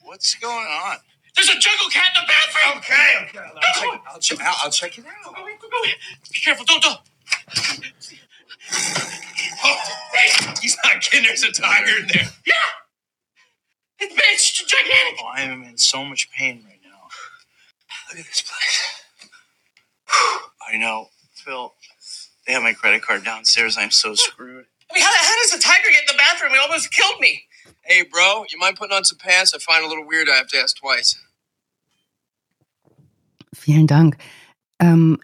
What's going on? There's a jungle cat in the bathroom. Okay, okay. I'll check, I'll check, I'll, I'll check it out. Go, go, go. Be careful. Don't, don't. Oh, hey, he's not kidding. There's a tiger in there. Yeah. It's, it's gigantic. Oh, I am in so much pain right now. Look at this place. I know, Phil. They have my credit card downstairs. I'm so screwed. I mean, how, how does the tiger get in the bathroom? It almost killed me. Hey, bro, you mind putting on some pants? I find it a little weird. I have to ask twice. Vielen Dank. Ähm,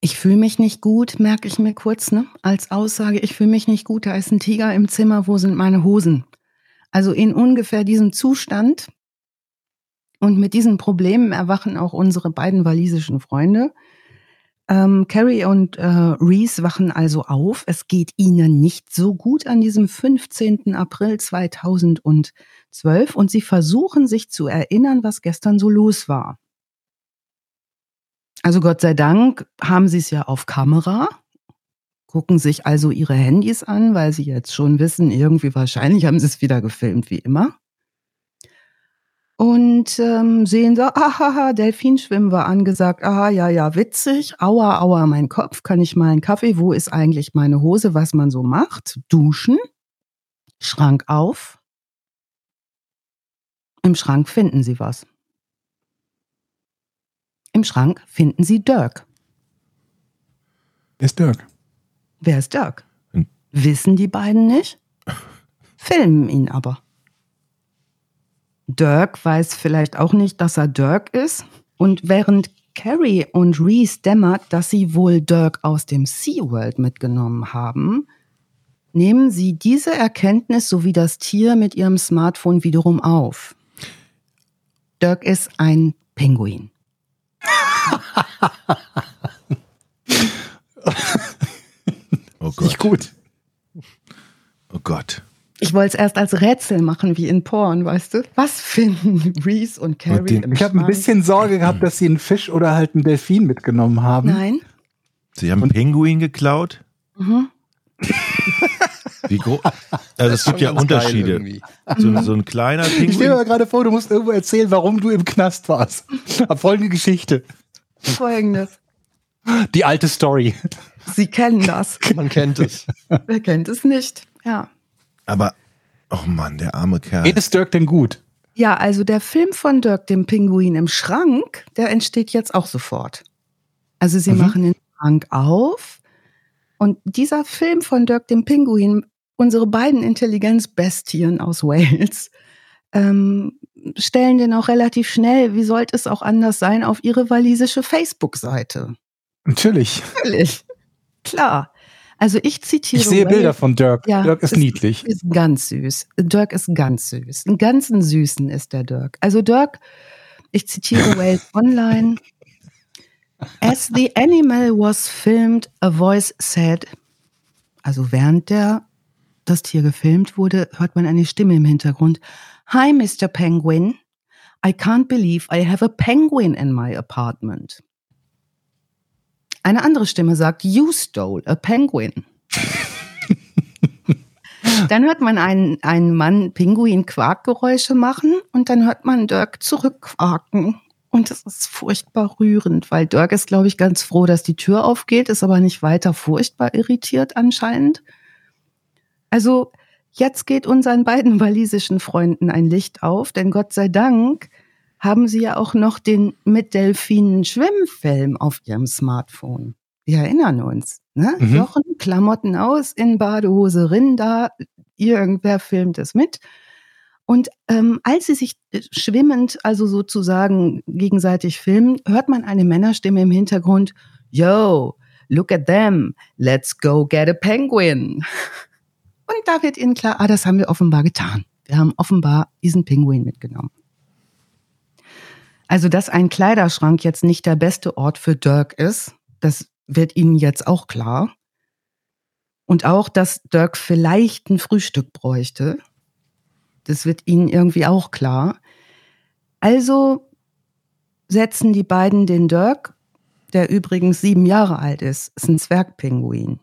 ich fühle mich nicht gut, merke ich mir kurz, ne? Als Aussage, ich fühle mich nicht gut, da ist ein Tiger im Zimmer, wo sind meine Hosen? Also in ungefähr diesem Zustand und mit diesen Problemen erwachen auch unsere beiden walisischen Freunde. Ähm, Carrie und äh, Reese wachen also auf. Es geht ihnen nicht so gut an diesem 15. April 2012 und sie versuchen sich zu erinnern, was gestern so los war. Also Gott sei Dank haben sie es ja auf Kamera, gucken sich also ihre Handys an, weil sie jetzt schon wissen, irgendwie wahrscheinlich haben sie es wieder gefilmt, wie immer. Und ähm, sehen so, ahaha, Delfinschwimmen war angesagt, aha, ja, ja, witzig, aua, aua, mein Kopf, kann ich mal einen Kaffee, wo ist eigentlich meine Hose, was man so macht? Duschen, Schrank auf. Im Schrank finden sie was. Im Schrank finden sie Dirk. Wer ist Dirk? Wer ist Dirk? Hm. Wissen die beiden nicht? Filmen ihn aber. Dirk weiß vielleicht auch nicht, dass er Dirk ist. Und während Carrie und Reese dämmert, dass sie wohl Dirk aus dem SeaWorld mitgenommen haben, nehmen sie diese Erkenntnis sowie das Tier mit ihrem Smartphone wiederum auf. Dirk ist ein Pinguin. Oh Nicht Gott. gut. Oh Gott. Ich wollte es erst als Rätsel machen, wie in Porn, weißt du? Was finden Reese und Carrie im Ich habe ein bisschen Sorge gehabt, dass sie einen Fisch oder halt einen Delfin mitgenommen haben. Nein. Sie haben Und- Pinguin geklaut? Mhm. Wie groß? Also es gibt ja Unterschiede. So, so ein kleiner Ich stelle mir Pinguin. gerade vor, du musst irgendwo erzählen, warum du im Knast warst. Hab folgende Geschichte. Folgendes. Die alte Story. Sie kennen das. Man kennt es. Wer kennt es nicht? Ja. Aber, oh Mann, der arme Kerl. Geht es Dirk denn gut? Ja, also der Film von Dirk, dem Pinguin im Schrank, der entsteht jetzt auch sofort. Also sie Mhm. machen den Schrank auf und dieser Film von Dirk, dem Pinguin, unsere beiden Intelligenzbestien aus Wales, ähm, stellen den auch relativ schnell, wie sollte es auch anders sein, auf ihre walisische Facebook-Seite. Natürlich. Natürlich. Klar. Also ich zitiere. Ich sehe Wales. Bilder von Dirk. Ja, Dirk ist es niedlich. Ist ganz süß. Dirk ist ganz süß. Einen ganzen Süßen ist der Dirk. Also Dirk, ich zitiere Wales Online. As the animal was filmed, a voice said, also während der, das Tier gefilmt wurde, hört man eine Stimme im Hintergrund. Hi, Mr. Penguin. I can't believe I have a penguin in my apartment. Eine andere Stimme sagt, You stole a penguin. dann hört man einen, einen Mann Pinguin-Quakgeräusche machen und dann hört man Dirk zurückquaken. Und das ist furchtbar rührend, weil Dirk ist, glaube ich, ganz froh, dass die Tür aufgeht, ist aber nicht weiter furchtbar irritiert anscheinend. Also jetzt geht unseren beiden walisischen Freunden ein Licht auf, denn Gott sei Dank haben sie ja auch noch den mit Delfinen Schwimmfilm auf ihrem Smartphone. Wir erinnern uns, ne? Mhm. Jochen, Klamotten aus, in Badehose, Rinder, irgendwer filmt es mit. Und ähm, als sie sich äh, schwimmend, also sozusagen gegenseitig filmen, hört man eine Männerstimme im Hintergrund, Yo, look at them, let's go get a penguin. Und da wird ihnen klar, ah, das haben wir offenbar getan. Wir haben offenbar diesen Pinguin mitgenommen. Also, dass ein Kleiderschrank jetzt nicht der beste Ort für Dirk ist, das wird Ihnen jetzt auch klar. Und auch, dass Dirk vielleicht ein Frühstück bräuchte. Das wird Ihnen irgendwie auch klar. Also setzen die beiden den Dirk, der übrigens sieben Jahre alt ist, ist ein Zwergpinguin,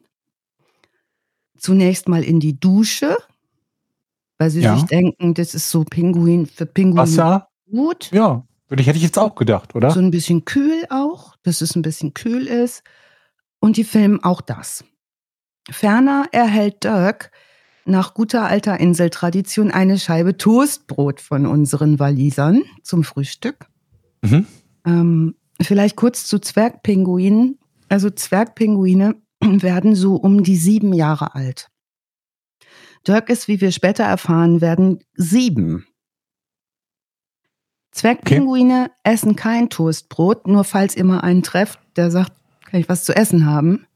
zunächst mal in die Dusche, weil sie Ja. sich denken, das ist so Pinguin für Pinguin Wasser? gut. Ja, würde ich, hätte ich jetzt auch gedacht, oder? So ein bisschen kühl auch, dass es ein bisschen kühl ist. Und die filmen auch das. Ferner erhält Dirk nach guter alter Inseltradition eine Scheibe Toastbrot von unseren Walisern zum Frühstück. Mhm. Ähm, vielleicht kurz zu Zwergpinguinen. Also Zwergpinguine werden so um die sieben Jahre alt. Dirk ist, wie wir später erfahren werden, sieben. Zwergpinguine essen kein Toastbrot, nur falls ihr mal einen trefft, der sagt, kann ich was zu essen haben.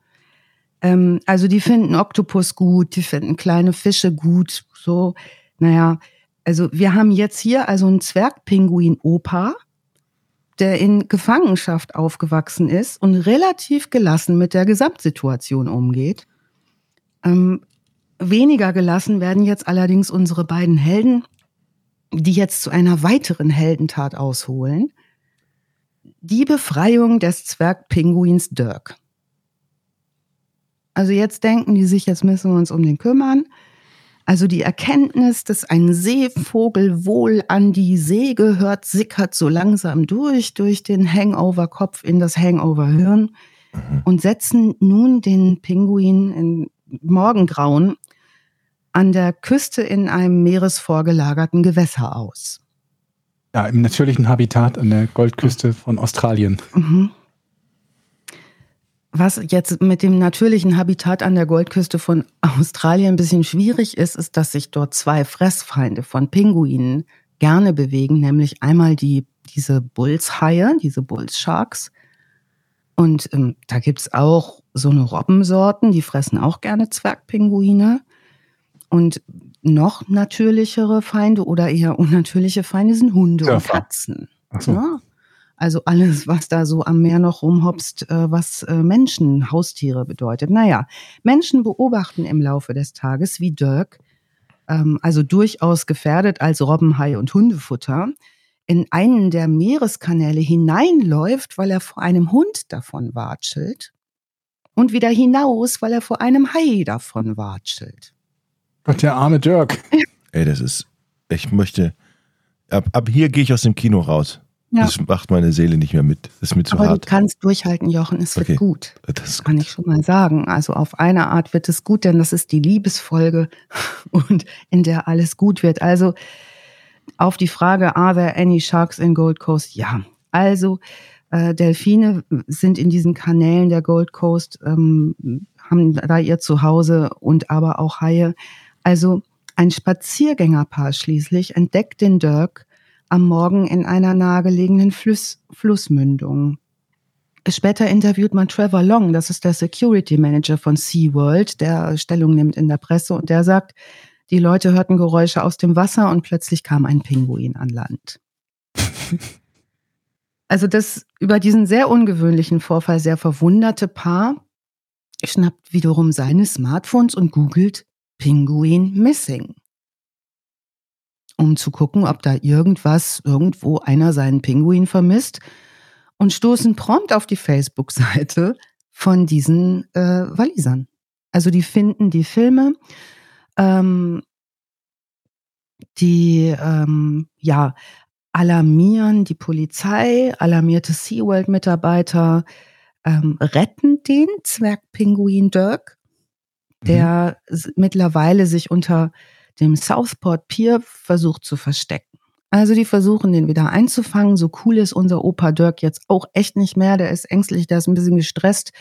Ähm, also die finden Oktopus gut, die finden kleine Fische gut, so, naja. Also wir haben jetzt hier also einen Zwergpinguin-Opa, der in Gefangenschaft aufgewachsen ist und relativ gelassen mit der Gesamtsituation umgeht. Ähm, weniger gelassen werden jetzt allerdings unsere beiden Helden, die jetzt zu einer weiteren Heldentat ausholen. Die Befreiung des Zwergpinguins Dirk. Also jetzt denken die sich, jetzt müssen wir uns um den kümmern. Also die Erkenntnis, dass ein Seevogel wohl an die See gehört, sickert so langsam durch, durch den Hangover-Kopf in das Hangover-Hirn und setzen nun den Pinguin in Morgengrauen an der Küste in einem meeresvorgelagerten Gewässer aus. Ja, im natürlichen Habitat an der Goldküste von Australien. Mhm. Was jetzt mit dem natürlichen Habitat an der Goldküste von Australien ein bisschen schwierig ist, ist, dass sich dort zwei Fressfeinde von Pinguinen gerne bewegen, nämlich einmal die, diese Bullshaie, diese Bullsharks. Und ähm, da gibt's auch so eine Robbensorten, die fressen auch gerne Zwergpinguine. Und noch natürlichere Feinde oder eher unnatürliche Feinde sind Hunde und Surfer. Katzen. Ach so. Ja. Also alles, was da so am Meer noch rumhopst, äh, was äh, Menschen, Haustiere bedeutet. Naja, Menschen beobachten im Laufe des Tages, wie Dirk, ähm, also durchaus gefährdet als Robbenhai und Hundefutter, in einen der Meereskanäle hineinläuft, weil er vor einem Hund davon watschelt und wieder hinaus, weil er vor einem Hai davon watschelt. Der arme Dirk. Ey, das ist, ich möchte, ab, ab hier gehe ich aus dem Kino raus. Ja. Das macht meine Seele nicht mehr mit. Das ist mir zu Aber du hart. kannst durchhalten, Jochen, es wird Okay. gut. Das kann ich schon mal sagen. Also auf eine Art wird es gut, denn das ist die Liebesfolge und in der alles gut wird. Also auf die Frage, are there any sharks in Gold Coast? Ja. Also äh, Delfine sind in diesen Kanälen der Gold Coast, ähm, haben da ihr Zuhause und aber auch Haie. Also Ein Spaziergängerpaar schließlich entdeckt den Dirk am Morgen in einer nahegelegenen Fluss, Flussmündung. Später interviewt man Trevor Long, das ist der Security Manager von SeaWorld, der Stellung nimmt in der Presse und der sagt, die Leute hörten Geräusche aus dem Wasser und plötzlich kam ein Pinguin an Land. Also das über diesen sehr ungewöhnlichen Vorfall sehr verwunderte Paar schnappt wiederum seine Smartphones und googelt Pinguin Missing. Um zu gucken, ob da irgendwas, irgendwo einer seinen Pinguin vermisst und stoßen prompt auf die Facebook-Seite von diesen äh, Walisern. Also die finden die Filme, ähm, die ähm, ja alarmieren die Polizei, alarmierte SeaWorld-Mitarbeiter, ähm, retten den Zwergpinguin Dirk, der mhm. mittlerweile sich unter dem Southport Pier versucht zu verstecken. Also die versuchen den wieder einzufangen. So cool ist unser Opa Dirk jetzt auch echt nicht mehr. Der ist ängstlich, der ist ein bisschen gestresst.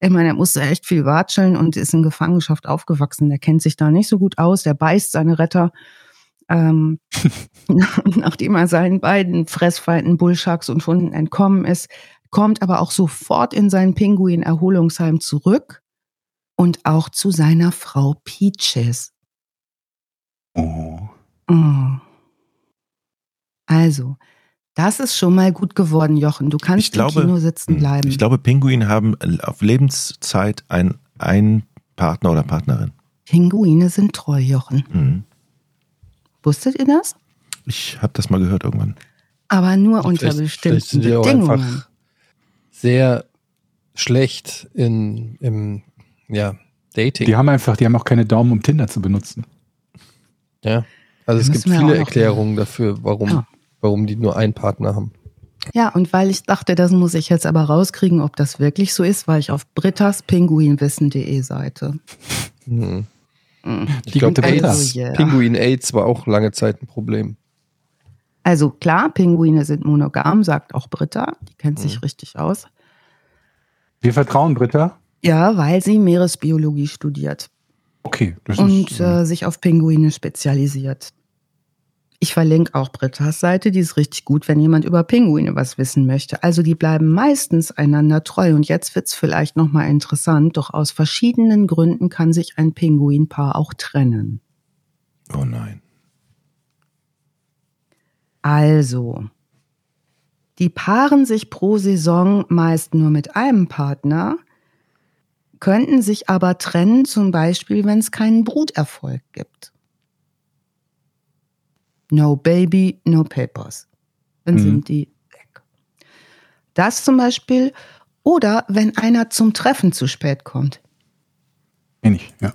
Ich meine, er musste echt viel watscheln und ist in Gefangenschaft aufgewachsen. Der kennt sich da nicht so gut aus. Der beißt seine Retter. Ähm, nachdem er seinen beiden Fressfeinden Bullsharks und Hunden entkommen ist, kommt aber auch sofort in sein Pinguin-Erholungsheim zurück und auch zu seiner Frau Peaches. Oh. Oh. Also, das ist schon mal gut geworden, Jochen. Du kannst Ich glaube- im Kino sitzen Hm. bleiben. Ich glaube, Pinguine haben auf Lebenszeit ein, einen Partner oder Partnerin. Pinguine sind treu, Jochen. Mhm. Wusstet ihr das? Ich habe das mal gehört irgendwann. Aber nur unter Vielleicht- vielleicht bestimmten sind die auch Bedingungen. einfach sehr schlecht in, im ja, Dating. Die haben einfach, die haben auch keine Daumen, um Tinder zu benutzen. ja. Also Da es gibt viele Erklärungen dafür, warum, Ja. warum die nur einen Partner haben. Ja, und weil ich dachte, das muss ich jetzt aber rauskriegen, ob das wirklich so ist, war ich auf Britta's Pinguinwissen.de Seite. Mhm. Mhm. Ich glaube, Also, yeah. Pinguin AIDS war auch lange Zeit ein Problem. Also klar, Pinguine sind monogam, sagt auch Britta. Die kennt sich richtig aus. Wir vertrauen Britta. Ja, weil sie Meeresbiologie studiert Okay. Das und ist, äh, sich auf Pinguine spezialisiert. Ich verlinke auch Brittas Seite, die ist richtig gut, wenn jemand über Pinguine was wissen möchte. Also die bleiben meistens einander treu und jetzt wird's vielleicht nochmal interessant, doch aus verschiedenen Gründen kann sich ein Pinguinpaar auch trennen. Oh nein. Also, die paaren sich pro Saison meist nur mit einem Partner, könnten sich aber trennen, zum Beispiel, wenn es keinen Bruterfolg gibt. No baby, no papers. Dann Mhm. sind die weg. Das zum Beispiel, oder wenn einer zum Treffen zu spät kommt. kenn ich, ja.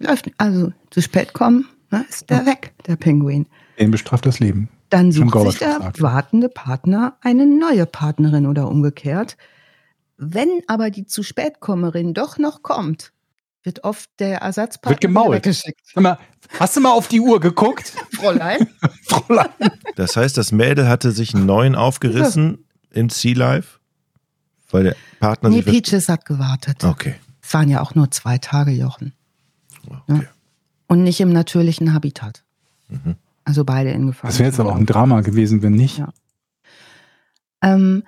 Läuft, also zu spät kommen, ne, ist der weg, der Pinguin. Den bestraft das Leben. Dann sucht sich der wartende Partner eine neue Partnerin oder umgekehrt. Wenn aber die zu spätkommerin doch noch kommt, wird oft der Ersatzpartner Wird gemault. weggeschickt. Mal, hast du mal auf die Uhr geguckt? Fräulein. Fräulein. Das heißt, das Mädel hatte sich einen neuen aufgerissen im Sea Life, weil der Partner nee, sich. Peaches hat gewartet. Okay. Es waren ja auch nur zwei Tage, Jochen. okay. Und nicht im natürlichen Habitat. Mhm. Also beide in Gefahr. Das wäre jetzt aber auch ein Drama gewesen, wenn nicht. Ja. Ähm,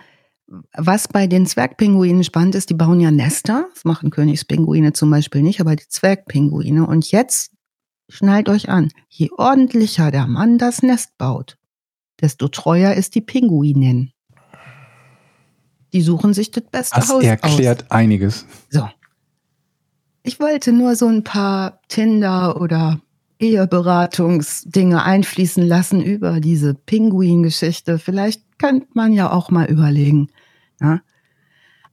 was bei den Zwergpinguinen spannend ist, die bauen ja Nester. Das machen Königspinguine zum Beispiel nicht, aber die Zwergpinguine. Und jetzt schnallt euch an, je ordentlicher der Mann das Nest baut, desto treuer ist die Pinguinin. Die suchen sich das beste Das Haus erklärt einiges. aus. So. Ich wollte nur so ein paar Tinder- oder Eheberatungsdinge einfließen lassen über diese Pinguin-Geschichte. Vielleicht könnte man ja auch mal überlegen. Ja?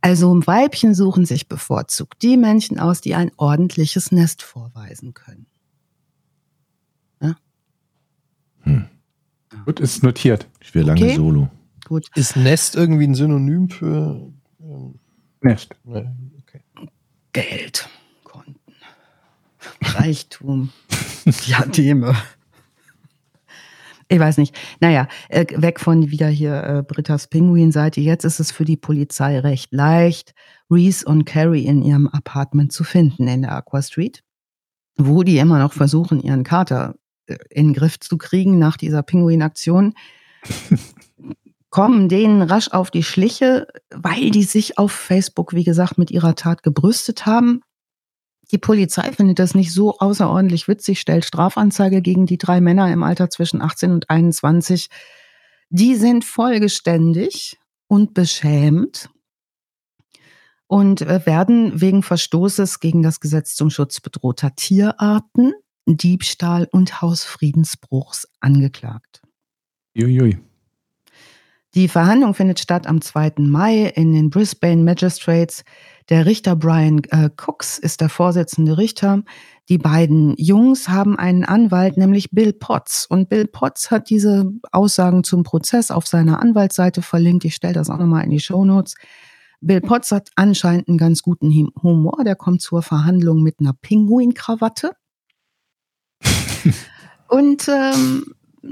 Also Weibchen suchen sich bevorzugt die Männchen aus, die ein ordentliches Nest vorweisen können. Gut, ist notiert. Ich will lange Okay. Solo. Gut. Ist Nest irgendwie ein Synonym für. ähm, Nest. ne, okay. Geld, Konten, Reichtum, Diademe. Ich weiß nicht. Naja, äh, weg von wieder hier äh, Britta's Pinguin-Seite. Jetzt ist es für die Polizei recht leicht, Reese und Carrie in ihrem Apartment zu finden in der Aqua Street. wo die immer noch versuchen, ihren Kater äh, in den Griff zu kriegen nach dieser Pinguinaktion, kommen denen rasch auf die Schliche, weil die sich auf Facebook, wie gesagt, mit ihrer Tat gebrüstet haben. Die Polizei findet das nicht so außerordentlich witzig, stellt Strafanzeige gegen die drei Männer im Alter zwischen 18 und 21. Die sind vollgeständig und beschämt und äh, werden wegen Verstoßes gegen das Gesetz zum Schutz bedrohter Tierarten, Diebstahl und Hausfriedensbruchs angeklagt. Uiui. Die Verhandlung findet statt am 2. Mai in den Brisbane Magistrates. Der Richter Brian äh, Cooks ist der Vorsitzende Richter. Die beiden Jungs haben einen Anwalt, nämlich Bill Potts. Und Bill Potts hat diese Aussagen zum Prozess auf seiner Anwaltsseite verlinkt. Ich stelle das auch nochmal in die Show Notes. Bill Potts hat anscheinend einen ganz guten Humor. Der kommt zur Verhandlung mit einer Pinguinkrawatte. Und ähm,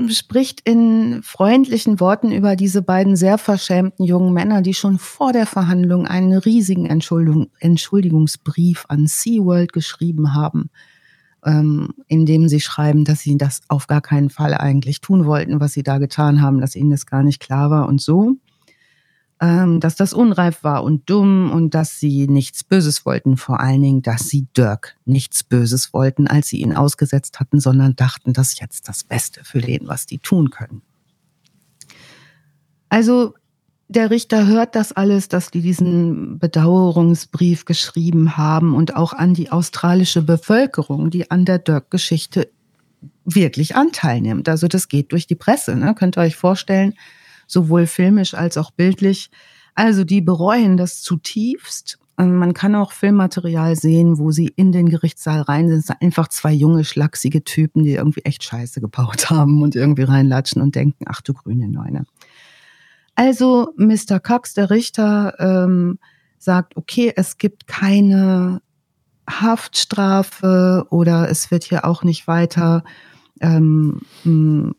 spricht in freundlichen Worten über diese beiden sehr verschämten jungen Männer, die schon vor der Verhandlung einen riesigen Entschuldigung, Entschuldigungsbrief an SeaWorld geschrieben haben, ähm, in dem sie schreiben, dass sie das auf gar keinen Fall eigentlich tun wollten, was sie da getan haben, dass ihnen das gar nicht klar war und so dass das unreif war und dumm und dass sie nichts Böses wollten. Vor allen Dingen, dass sie Dirk nichts Böses wollten, als sie ihn ausgesetzt hatten, sondern dachten, das ist jetzt das Beste für den, was die tun können. Also der Richter hört das alles, dass die diesen Bedauerungsbrief geschrieben haben und auch an die australische Bevölkerung, die an der Dirk-Geschichte wirklich Anteil nimmt. Also das geht durch die Presse. Ne? Könnt ihr euch vorstellen, sowohl filmisch als auch bildlich. Also die bereuen das zutiefst. Man kann auch Filmmaterial sehen, wo sie in den Gerichtssaal rein sind. Es sind einfach zwei junge, schlachsige Typen, die irgendwie echt Scheiße gebaut haben und irgendwie reinlatschen und denken, ach du grüne Neune. Also Mr. Cox, der Richter, ähm, sagt, okay, es gibt keine Haftstrafe oder es wird hier auch nicht weiter ähm, äh,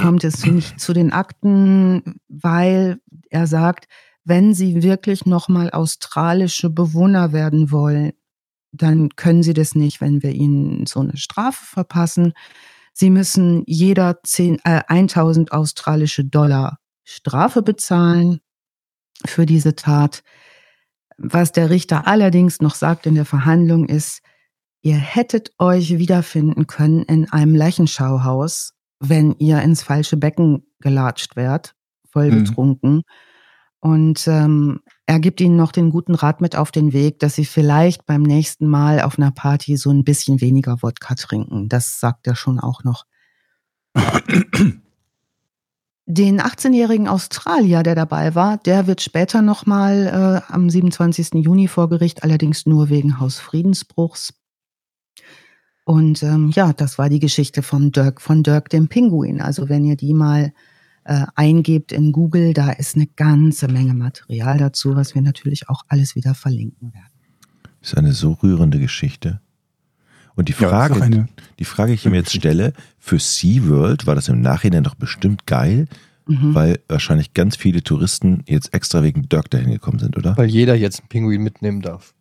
kommt es nicht zu den Akten, weil er sagt, wenn Sie wirklich nochmal australische Bewohner werden wollen, dann können Sie das nicht, wenn wir Ihnen so eine Strafe verpassen. Sie müssen jeder 10, äh, 1000 australische Dollar Strafe bezahlen für diese Tat. Was der Richter allerdings noch sagt in der Verhandlung ist, ihr hättet euch wiederfinden können in einem Leichenschauhaus wenn ihr ins falsche Becken gelatscht werdet, voll betrunken. Mhm. Und ähm, er gibt ihnen noch den guten Rat mit auf den Weg, dass sie vielleicht beim nächsten Mal auf einer Party so ein bisschen weniger Wodka trinken. Das sagt er schon auch noch. Den 18-jährigen Australier, der dabei war, der wird später nochmal äh, am 27. Juni vor Gericht, allerdings nur wegen Hausfriedensbruchs und ähm, ja, das war die Geschichte von Dirk, von Dirk dem Pinguin. Also wenn ihr die mal äh, eingebt in Google, da ist eine ganze Menge Material dazu, was wir natürlich auch alles wieder verlinken werden. Das ist eine so rührende Geschichte. Und die Frage, ja, die Frage, die ich mir jetzt stelle, für SeaWorld war das im Nachhinein doch bestimmt geil, mhm. weil wahrscheinlich ganz viele Touristen jetzt extra wegen Dirk dahin gekommen sind, oder? Weil jeder jetzt einen Pinguin mitnehmen darf.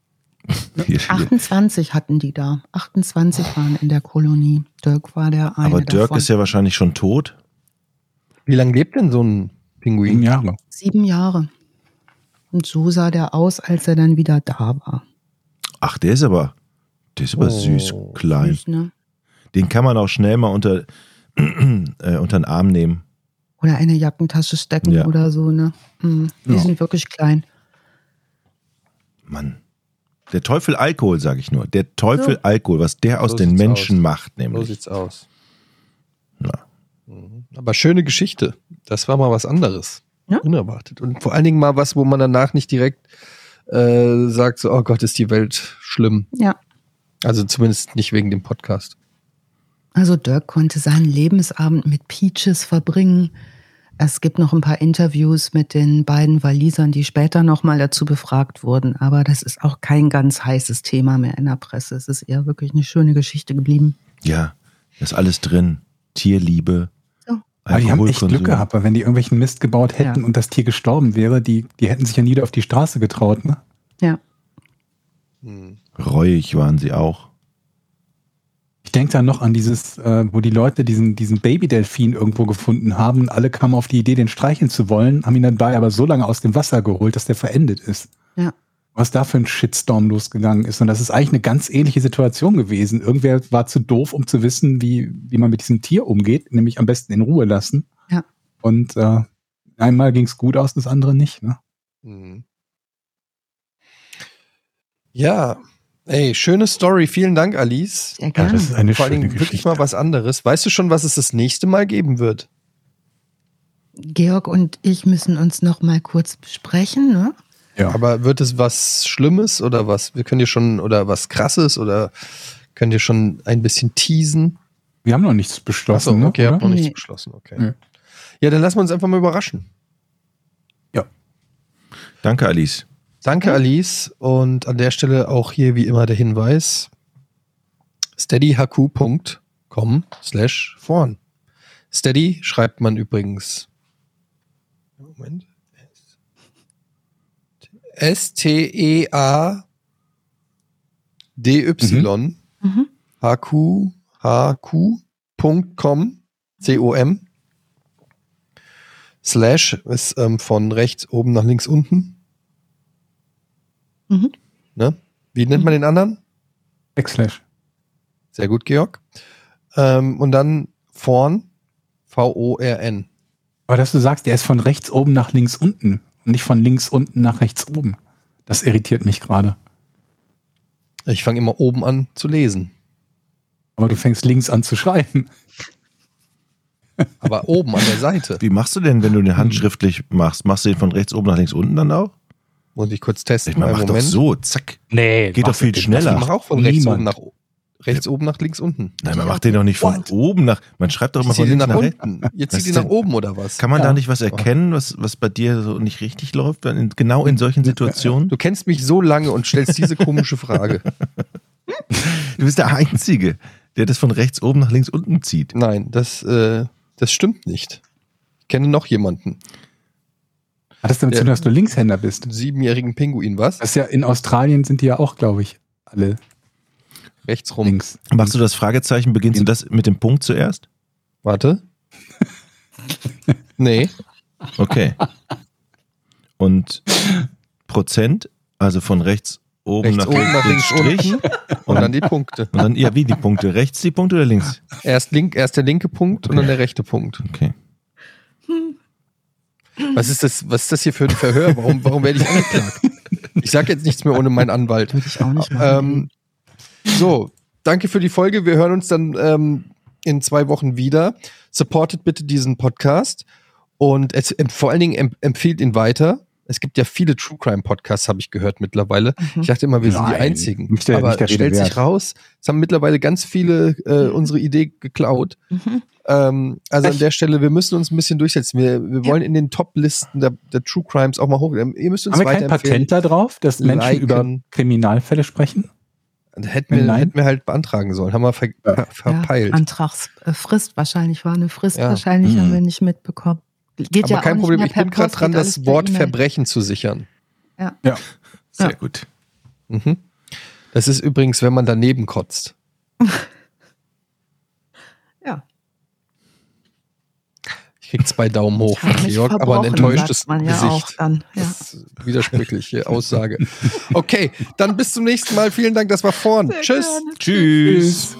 28 hatten die da. 28 waren in der Kolonie. Dirk war der eine. Aber Dirk davon. ist ja wahrscheinlich schon tot. Wie lange lebt denn so ein Pinguin? Sieben Jahre. Sieben Jahre. Und so sah der aus, als er dann wieder da war. Ach, der ist aber, der ist aber oh, süß, klein. Süß, ne? Den kann man auch schnell mal unter, äh, unter den Arm nehmen. Oder eine Jackentasche stecken ja. oder so, ne? Mhm. Die ja. sind wirklich klein. Mann. Der Teufel Alkohol, sage ich nur. Der Teufel so. Alkohol, was der aus so den Menschen aus. macht, nämlich. So sieht's aus. Ja. Mhm. Aber schöne Geschichte. Das war mal was anderes. Ja? Unerwartet. Und vor allen Dingen mal was, wo man danach nicht direkt äh, sagt, so, oh Gott, ist die Welt schlimm. Ja. Also zumindest nicht wegen dem Podcast. Also Dirk konnte seinen Lebensabend mit Peaches verbringen. Es gibt noch ein paar Interviews mit den beiden Walisern, die später nochmal dazu befragt wurden. Aber das ist auch kein ganz heißes Thema mehr in der Presse. Es ist eher wirklich eine schöne Geschichte geblieben. Ja, ist alles drin. Tierliebe. So. Aber die haben echt Glück gehabt, weil wenn die irgendwelchen Mist gebaut hätten ja. und das Tier gestorben wäre, die, die hätten sich ja nie auf die Straße getraut, ne? Ja. Hm. Reuig waren sie auch. Ich denke da noch an dieses, äh, wo die Leute diesen, diesen Babydelfin irgendwo gefunden haben und alle kamen auf die Idee, den streicheln zu wollen, haben ihn dabei aber so lange aus dem Wasser geholt, dass der verendet ist. Ja. Was da für ein Shitstorm losgegangen ist. Und das ist eigentlich eine ganz ähnliche Situation gewesen. Irgendwer war zu doof, um zu wissen, wie, wie man mit diesem Tier umgeht, nämlich am besten in Ruhe lassen. Ja. Und äh, einmal ging es gut aus, das andere nicht. Ne? Mhm. Ja, ey, schöne Story. Vielen Dank, Alice. Sehr Ja, gerne. das ist eine Vor Dingen wirklich Geschichte. mal was anderes. Weißt du schon, was es das nächste Mal geben wird? Georg und ich müssen uns noch mal kurz besprechen. Ne? Ja. Aber wird es was Schlimmes oder was? Wir können dir schon, oder was Krasses oder könnt ihr schon ein bisschen teasen? Wir haben noch nichts beschlossen. Achso, ne, okay, habt oder? noch nichts Nee. beschlossen, okay. Nee. Ja, dann lassen wir uns einfach mal überraschen. Danke, Alice. Danke, Alice. Und an der Stelle auch hier wie immer der Hinweis: steadyhq.com slash vorn. Steady schreibt man übrigens. Moment. S-T-E-A-D-Y. HQ, HQ.com, C-O-M, Slash ist ähm, von rechts oben nach links unten. Mhm. Ne? Wie nennt man den anderen? Backslash. Sehr gut, Georg. Ähm, und dann vorn, V-O-R-N. Aber dass du sagst, der ist von rechts oben nach links unten und nicht von links unten nach rechts oben. Das irritiert mich gerade. Ich fange immer oben an zu lesen. Aber du fängst links an zu schreiben. Aber oben an der Seite. Wie machst du denn, wenn du den handschriftlich machst? Machst du den von rechts oben nach links unten dann auch? Muss ich kurz testen. Ich meine, mach doch so, zack. Nee, Geht doch viel Ich schneller. mache auch von rechts Niemand. oben nach rechts oben nach links unten. Nein, man macht den doch nicht von What? oben nach. Man schreibt doch immer Ich von links nach nach rechts. unten. Jetzt zieht die nach oben oder was? Kann man Ja. da nicht was erkennen, was, was bei dir so nicht richtig läuft? In, genau in solchen Situationen? Du kennst mich so lange und stellst diese komische Frage. Du bist der Einzige, der das von rechts oben nach links unten zieht. Nein, das, äh, das stimmt nicht. Ich kenne noch jemanden. Hat das damit zu tun, Ja. dass du Linkshänder bist? Siebenjährigen Pinguin, was? Das ist ja in Australien sind die ja auch, glaube ich, alle Rechts rum. links. Machst du das Fragezeichen, beginnst du das mit dem Punkt zuerst? Warte. nee. Okay. Und Prozent, also von rechts oben Rechts nach oben links, nach den links Strich. unten und dann die Punkte. Und dann, ja, wie die Punkte? Rechts die Punkte oder links? Erst, link, erst der linke Punkt und dann der rechte Punkt. Okay. Was ist das, was ist das hier für ein Verhör? Warum, warum werde ich angeklagt? Ich sage jetzt nichts mehr ohne meinen Anwalt. Würde ich auch nicht machen. Ähm, so, danke für die Folge. Wir hören uns dann ähm, in zwei Wochen wieder. Supportet bitte diesen Podcast und vor allen Dingen em, empfiehlt ihn weiter. Es gibt ja viele True Crime Podcasts, habe ich gehört mittlerweile. Mhm. Ich dachte immer, wir sind die Nein, einzigen. nicht der- Aber nicht der Rede stellt sich wert. raus, es haben mittlerweile ganz viele äh, unsere Idee geklaut. Mhm. Ähm, also an Echt? der Stelle, wir müssen uns ein bisschen durchsetzen. Wir, wir Ja. wollen in den Top-Listen der, der True Crimes auch mal hoch. Ähm, Ihr müsst uns Haben wir kein. Patent da drauf, dass Menschen Liken. über Kriminalfälle sprechen? Hätten wir, Nein. hätten wir halt beantragen sollen. Haben wir ver ver verpeilt. Ja, Antragsfrist wahrscheinlich war eine Frist Ja. wahrscheinlich, haben Mhm. wir nicht mitbekommen. Geht Aber ja kein auch nicht Problem, mehr ich bin gerade dran, das Wort E-Mail. Verbrechen zu sichern. Ja. Sehr Ja. gut. Mhm. Das ist übrigens, wenn man daneben kotzt. Ja. Ich krieg zwei Daumen hoch von Georg, aber ein enttäuschtes man ja Gesicht. auch dann. Ja. Das ist widersprüchliche Aussage. Okay, dann bis zum nächsten Mal. Vielen Dank, das war vorn. Sehr Tschüss. gerne. Tschüss.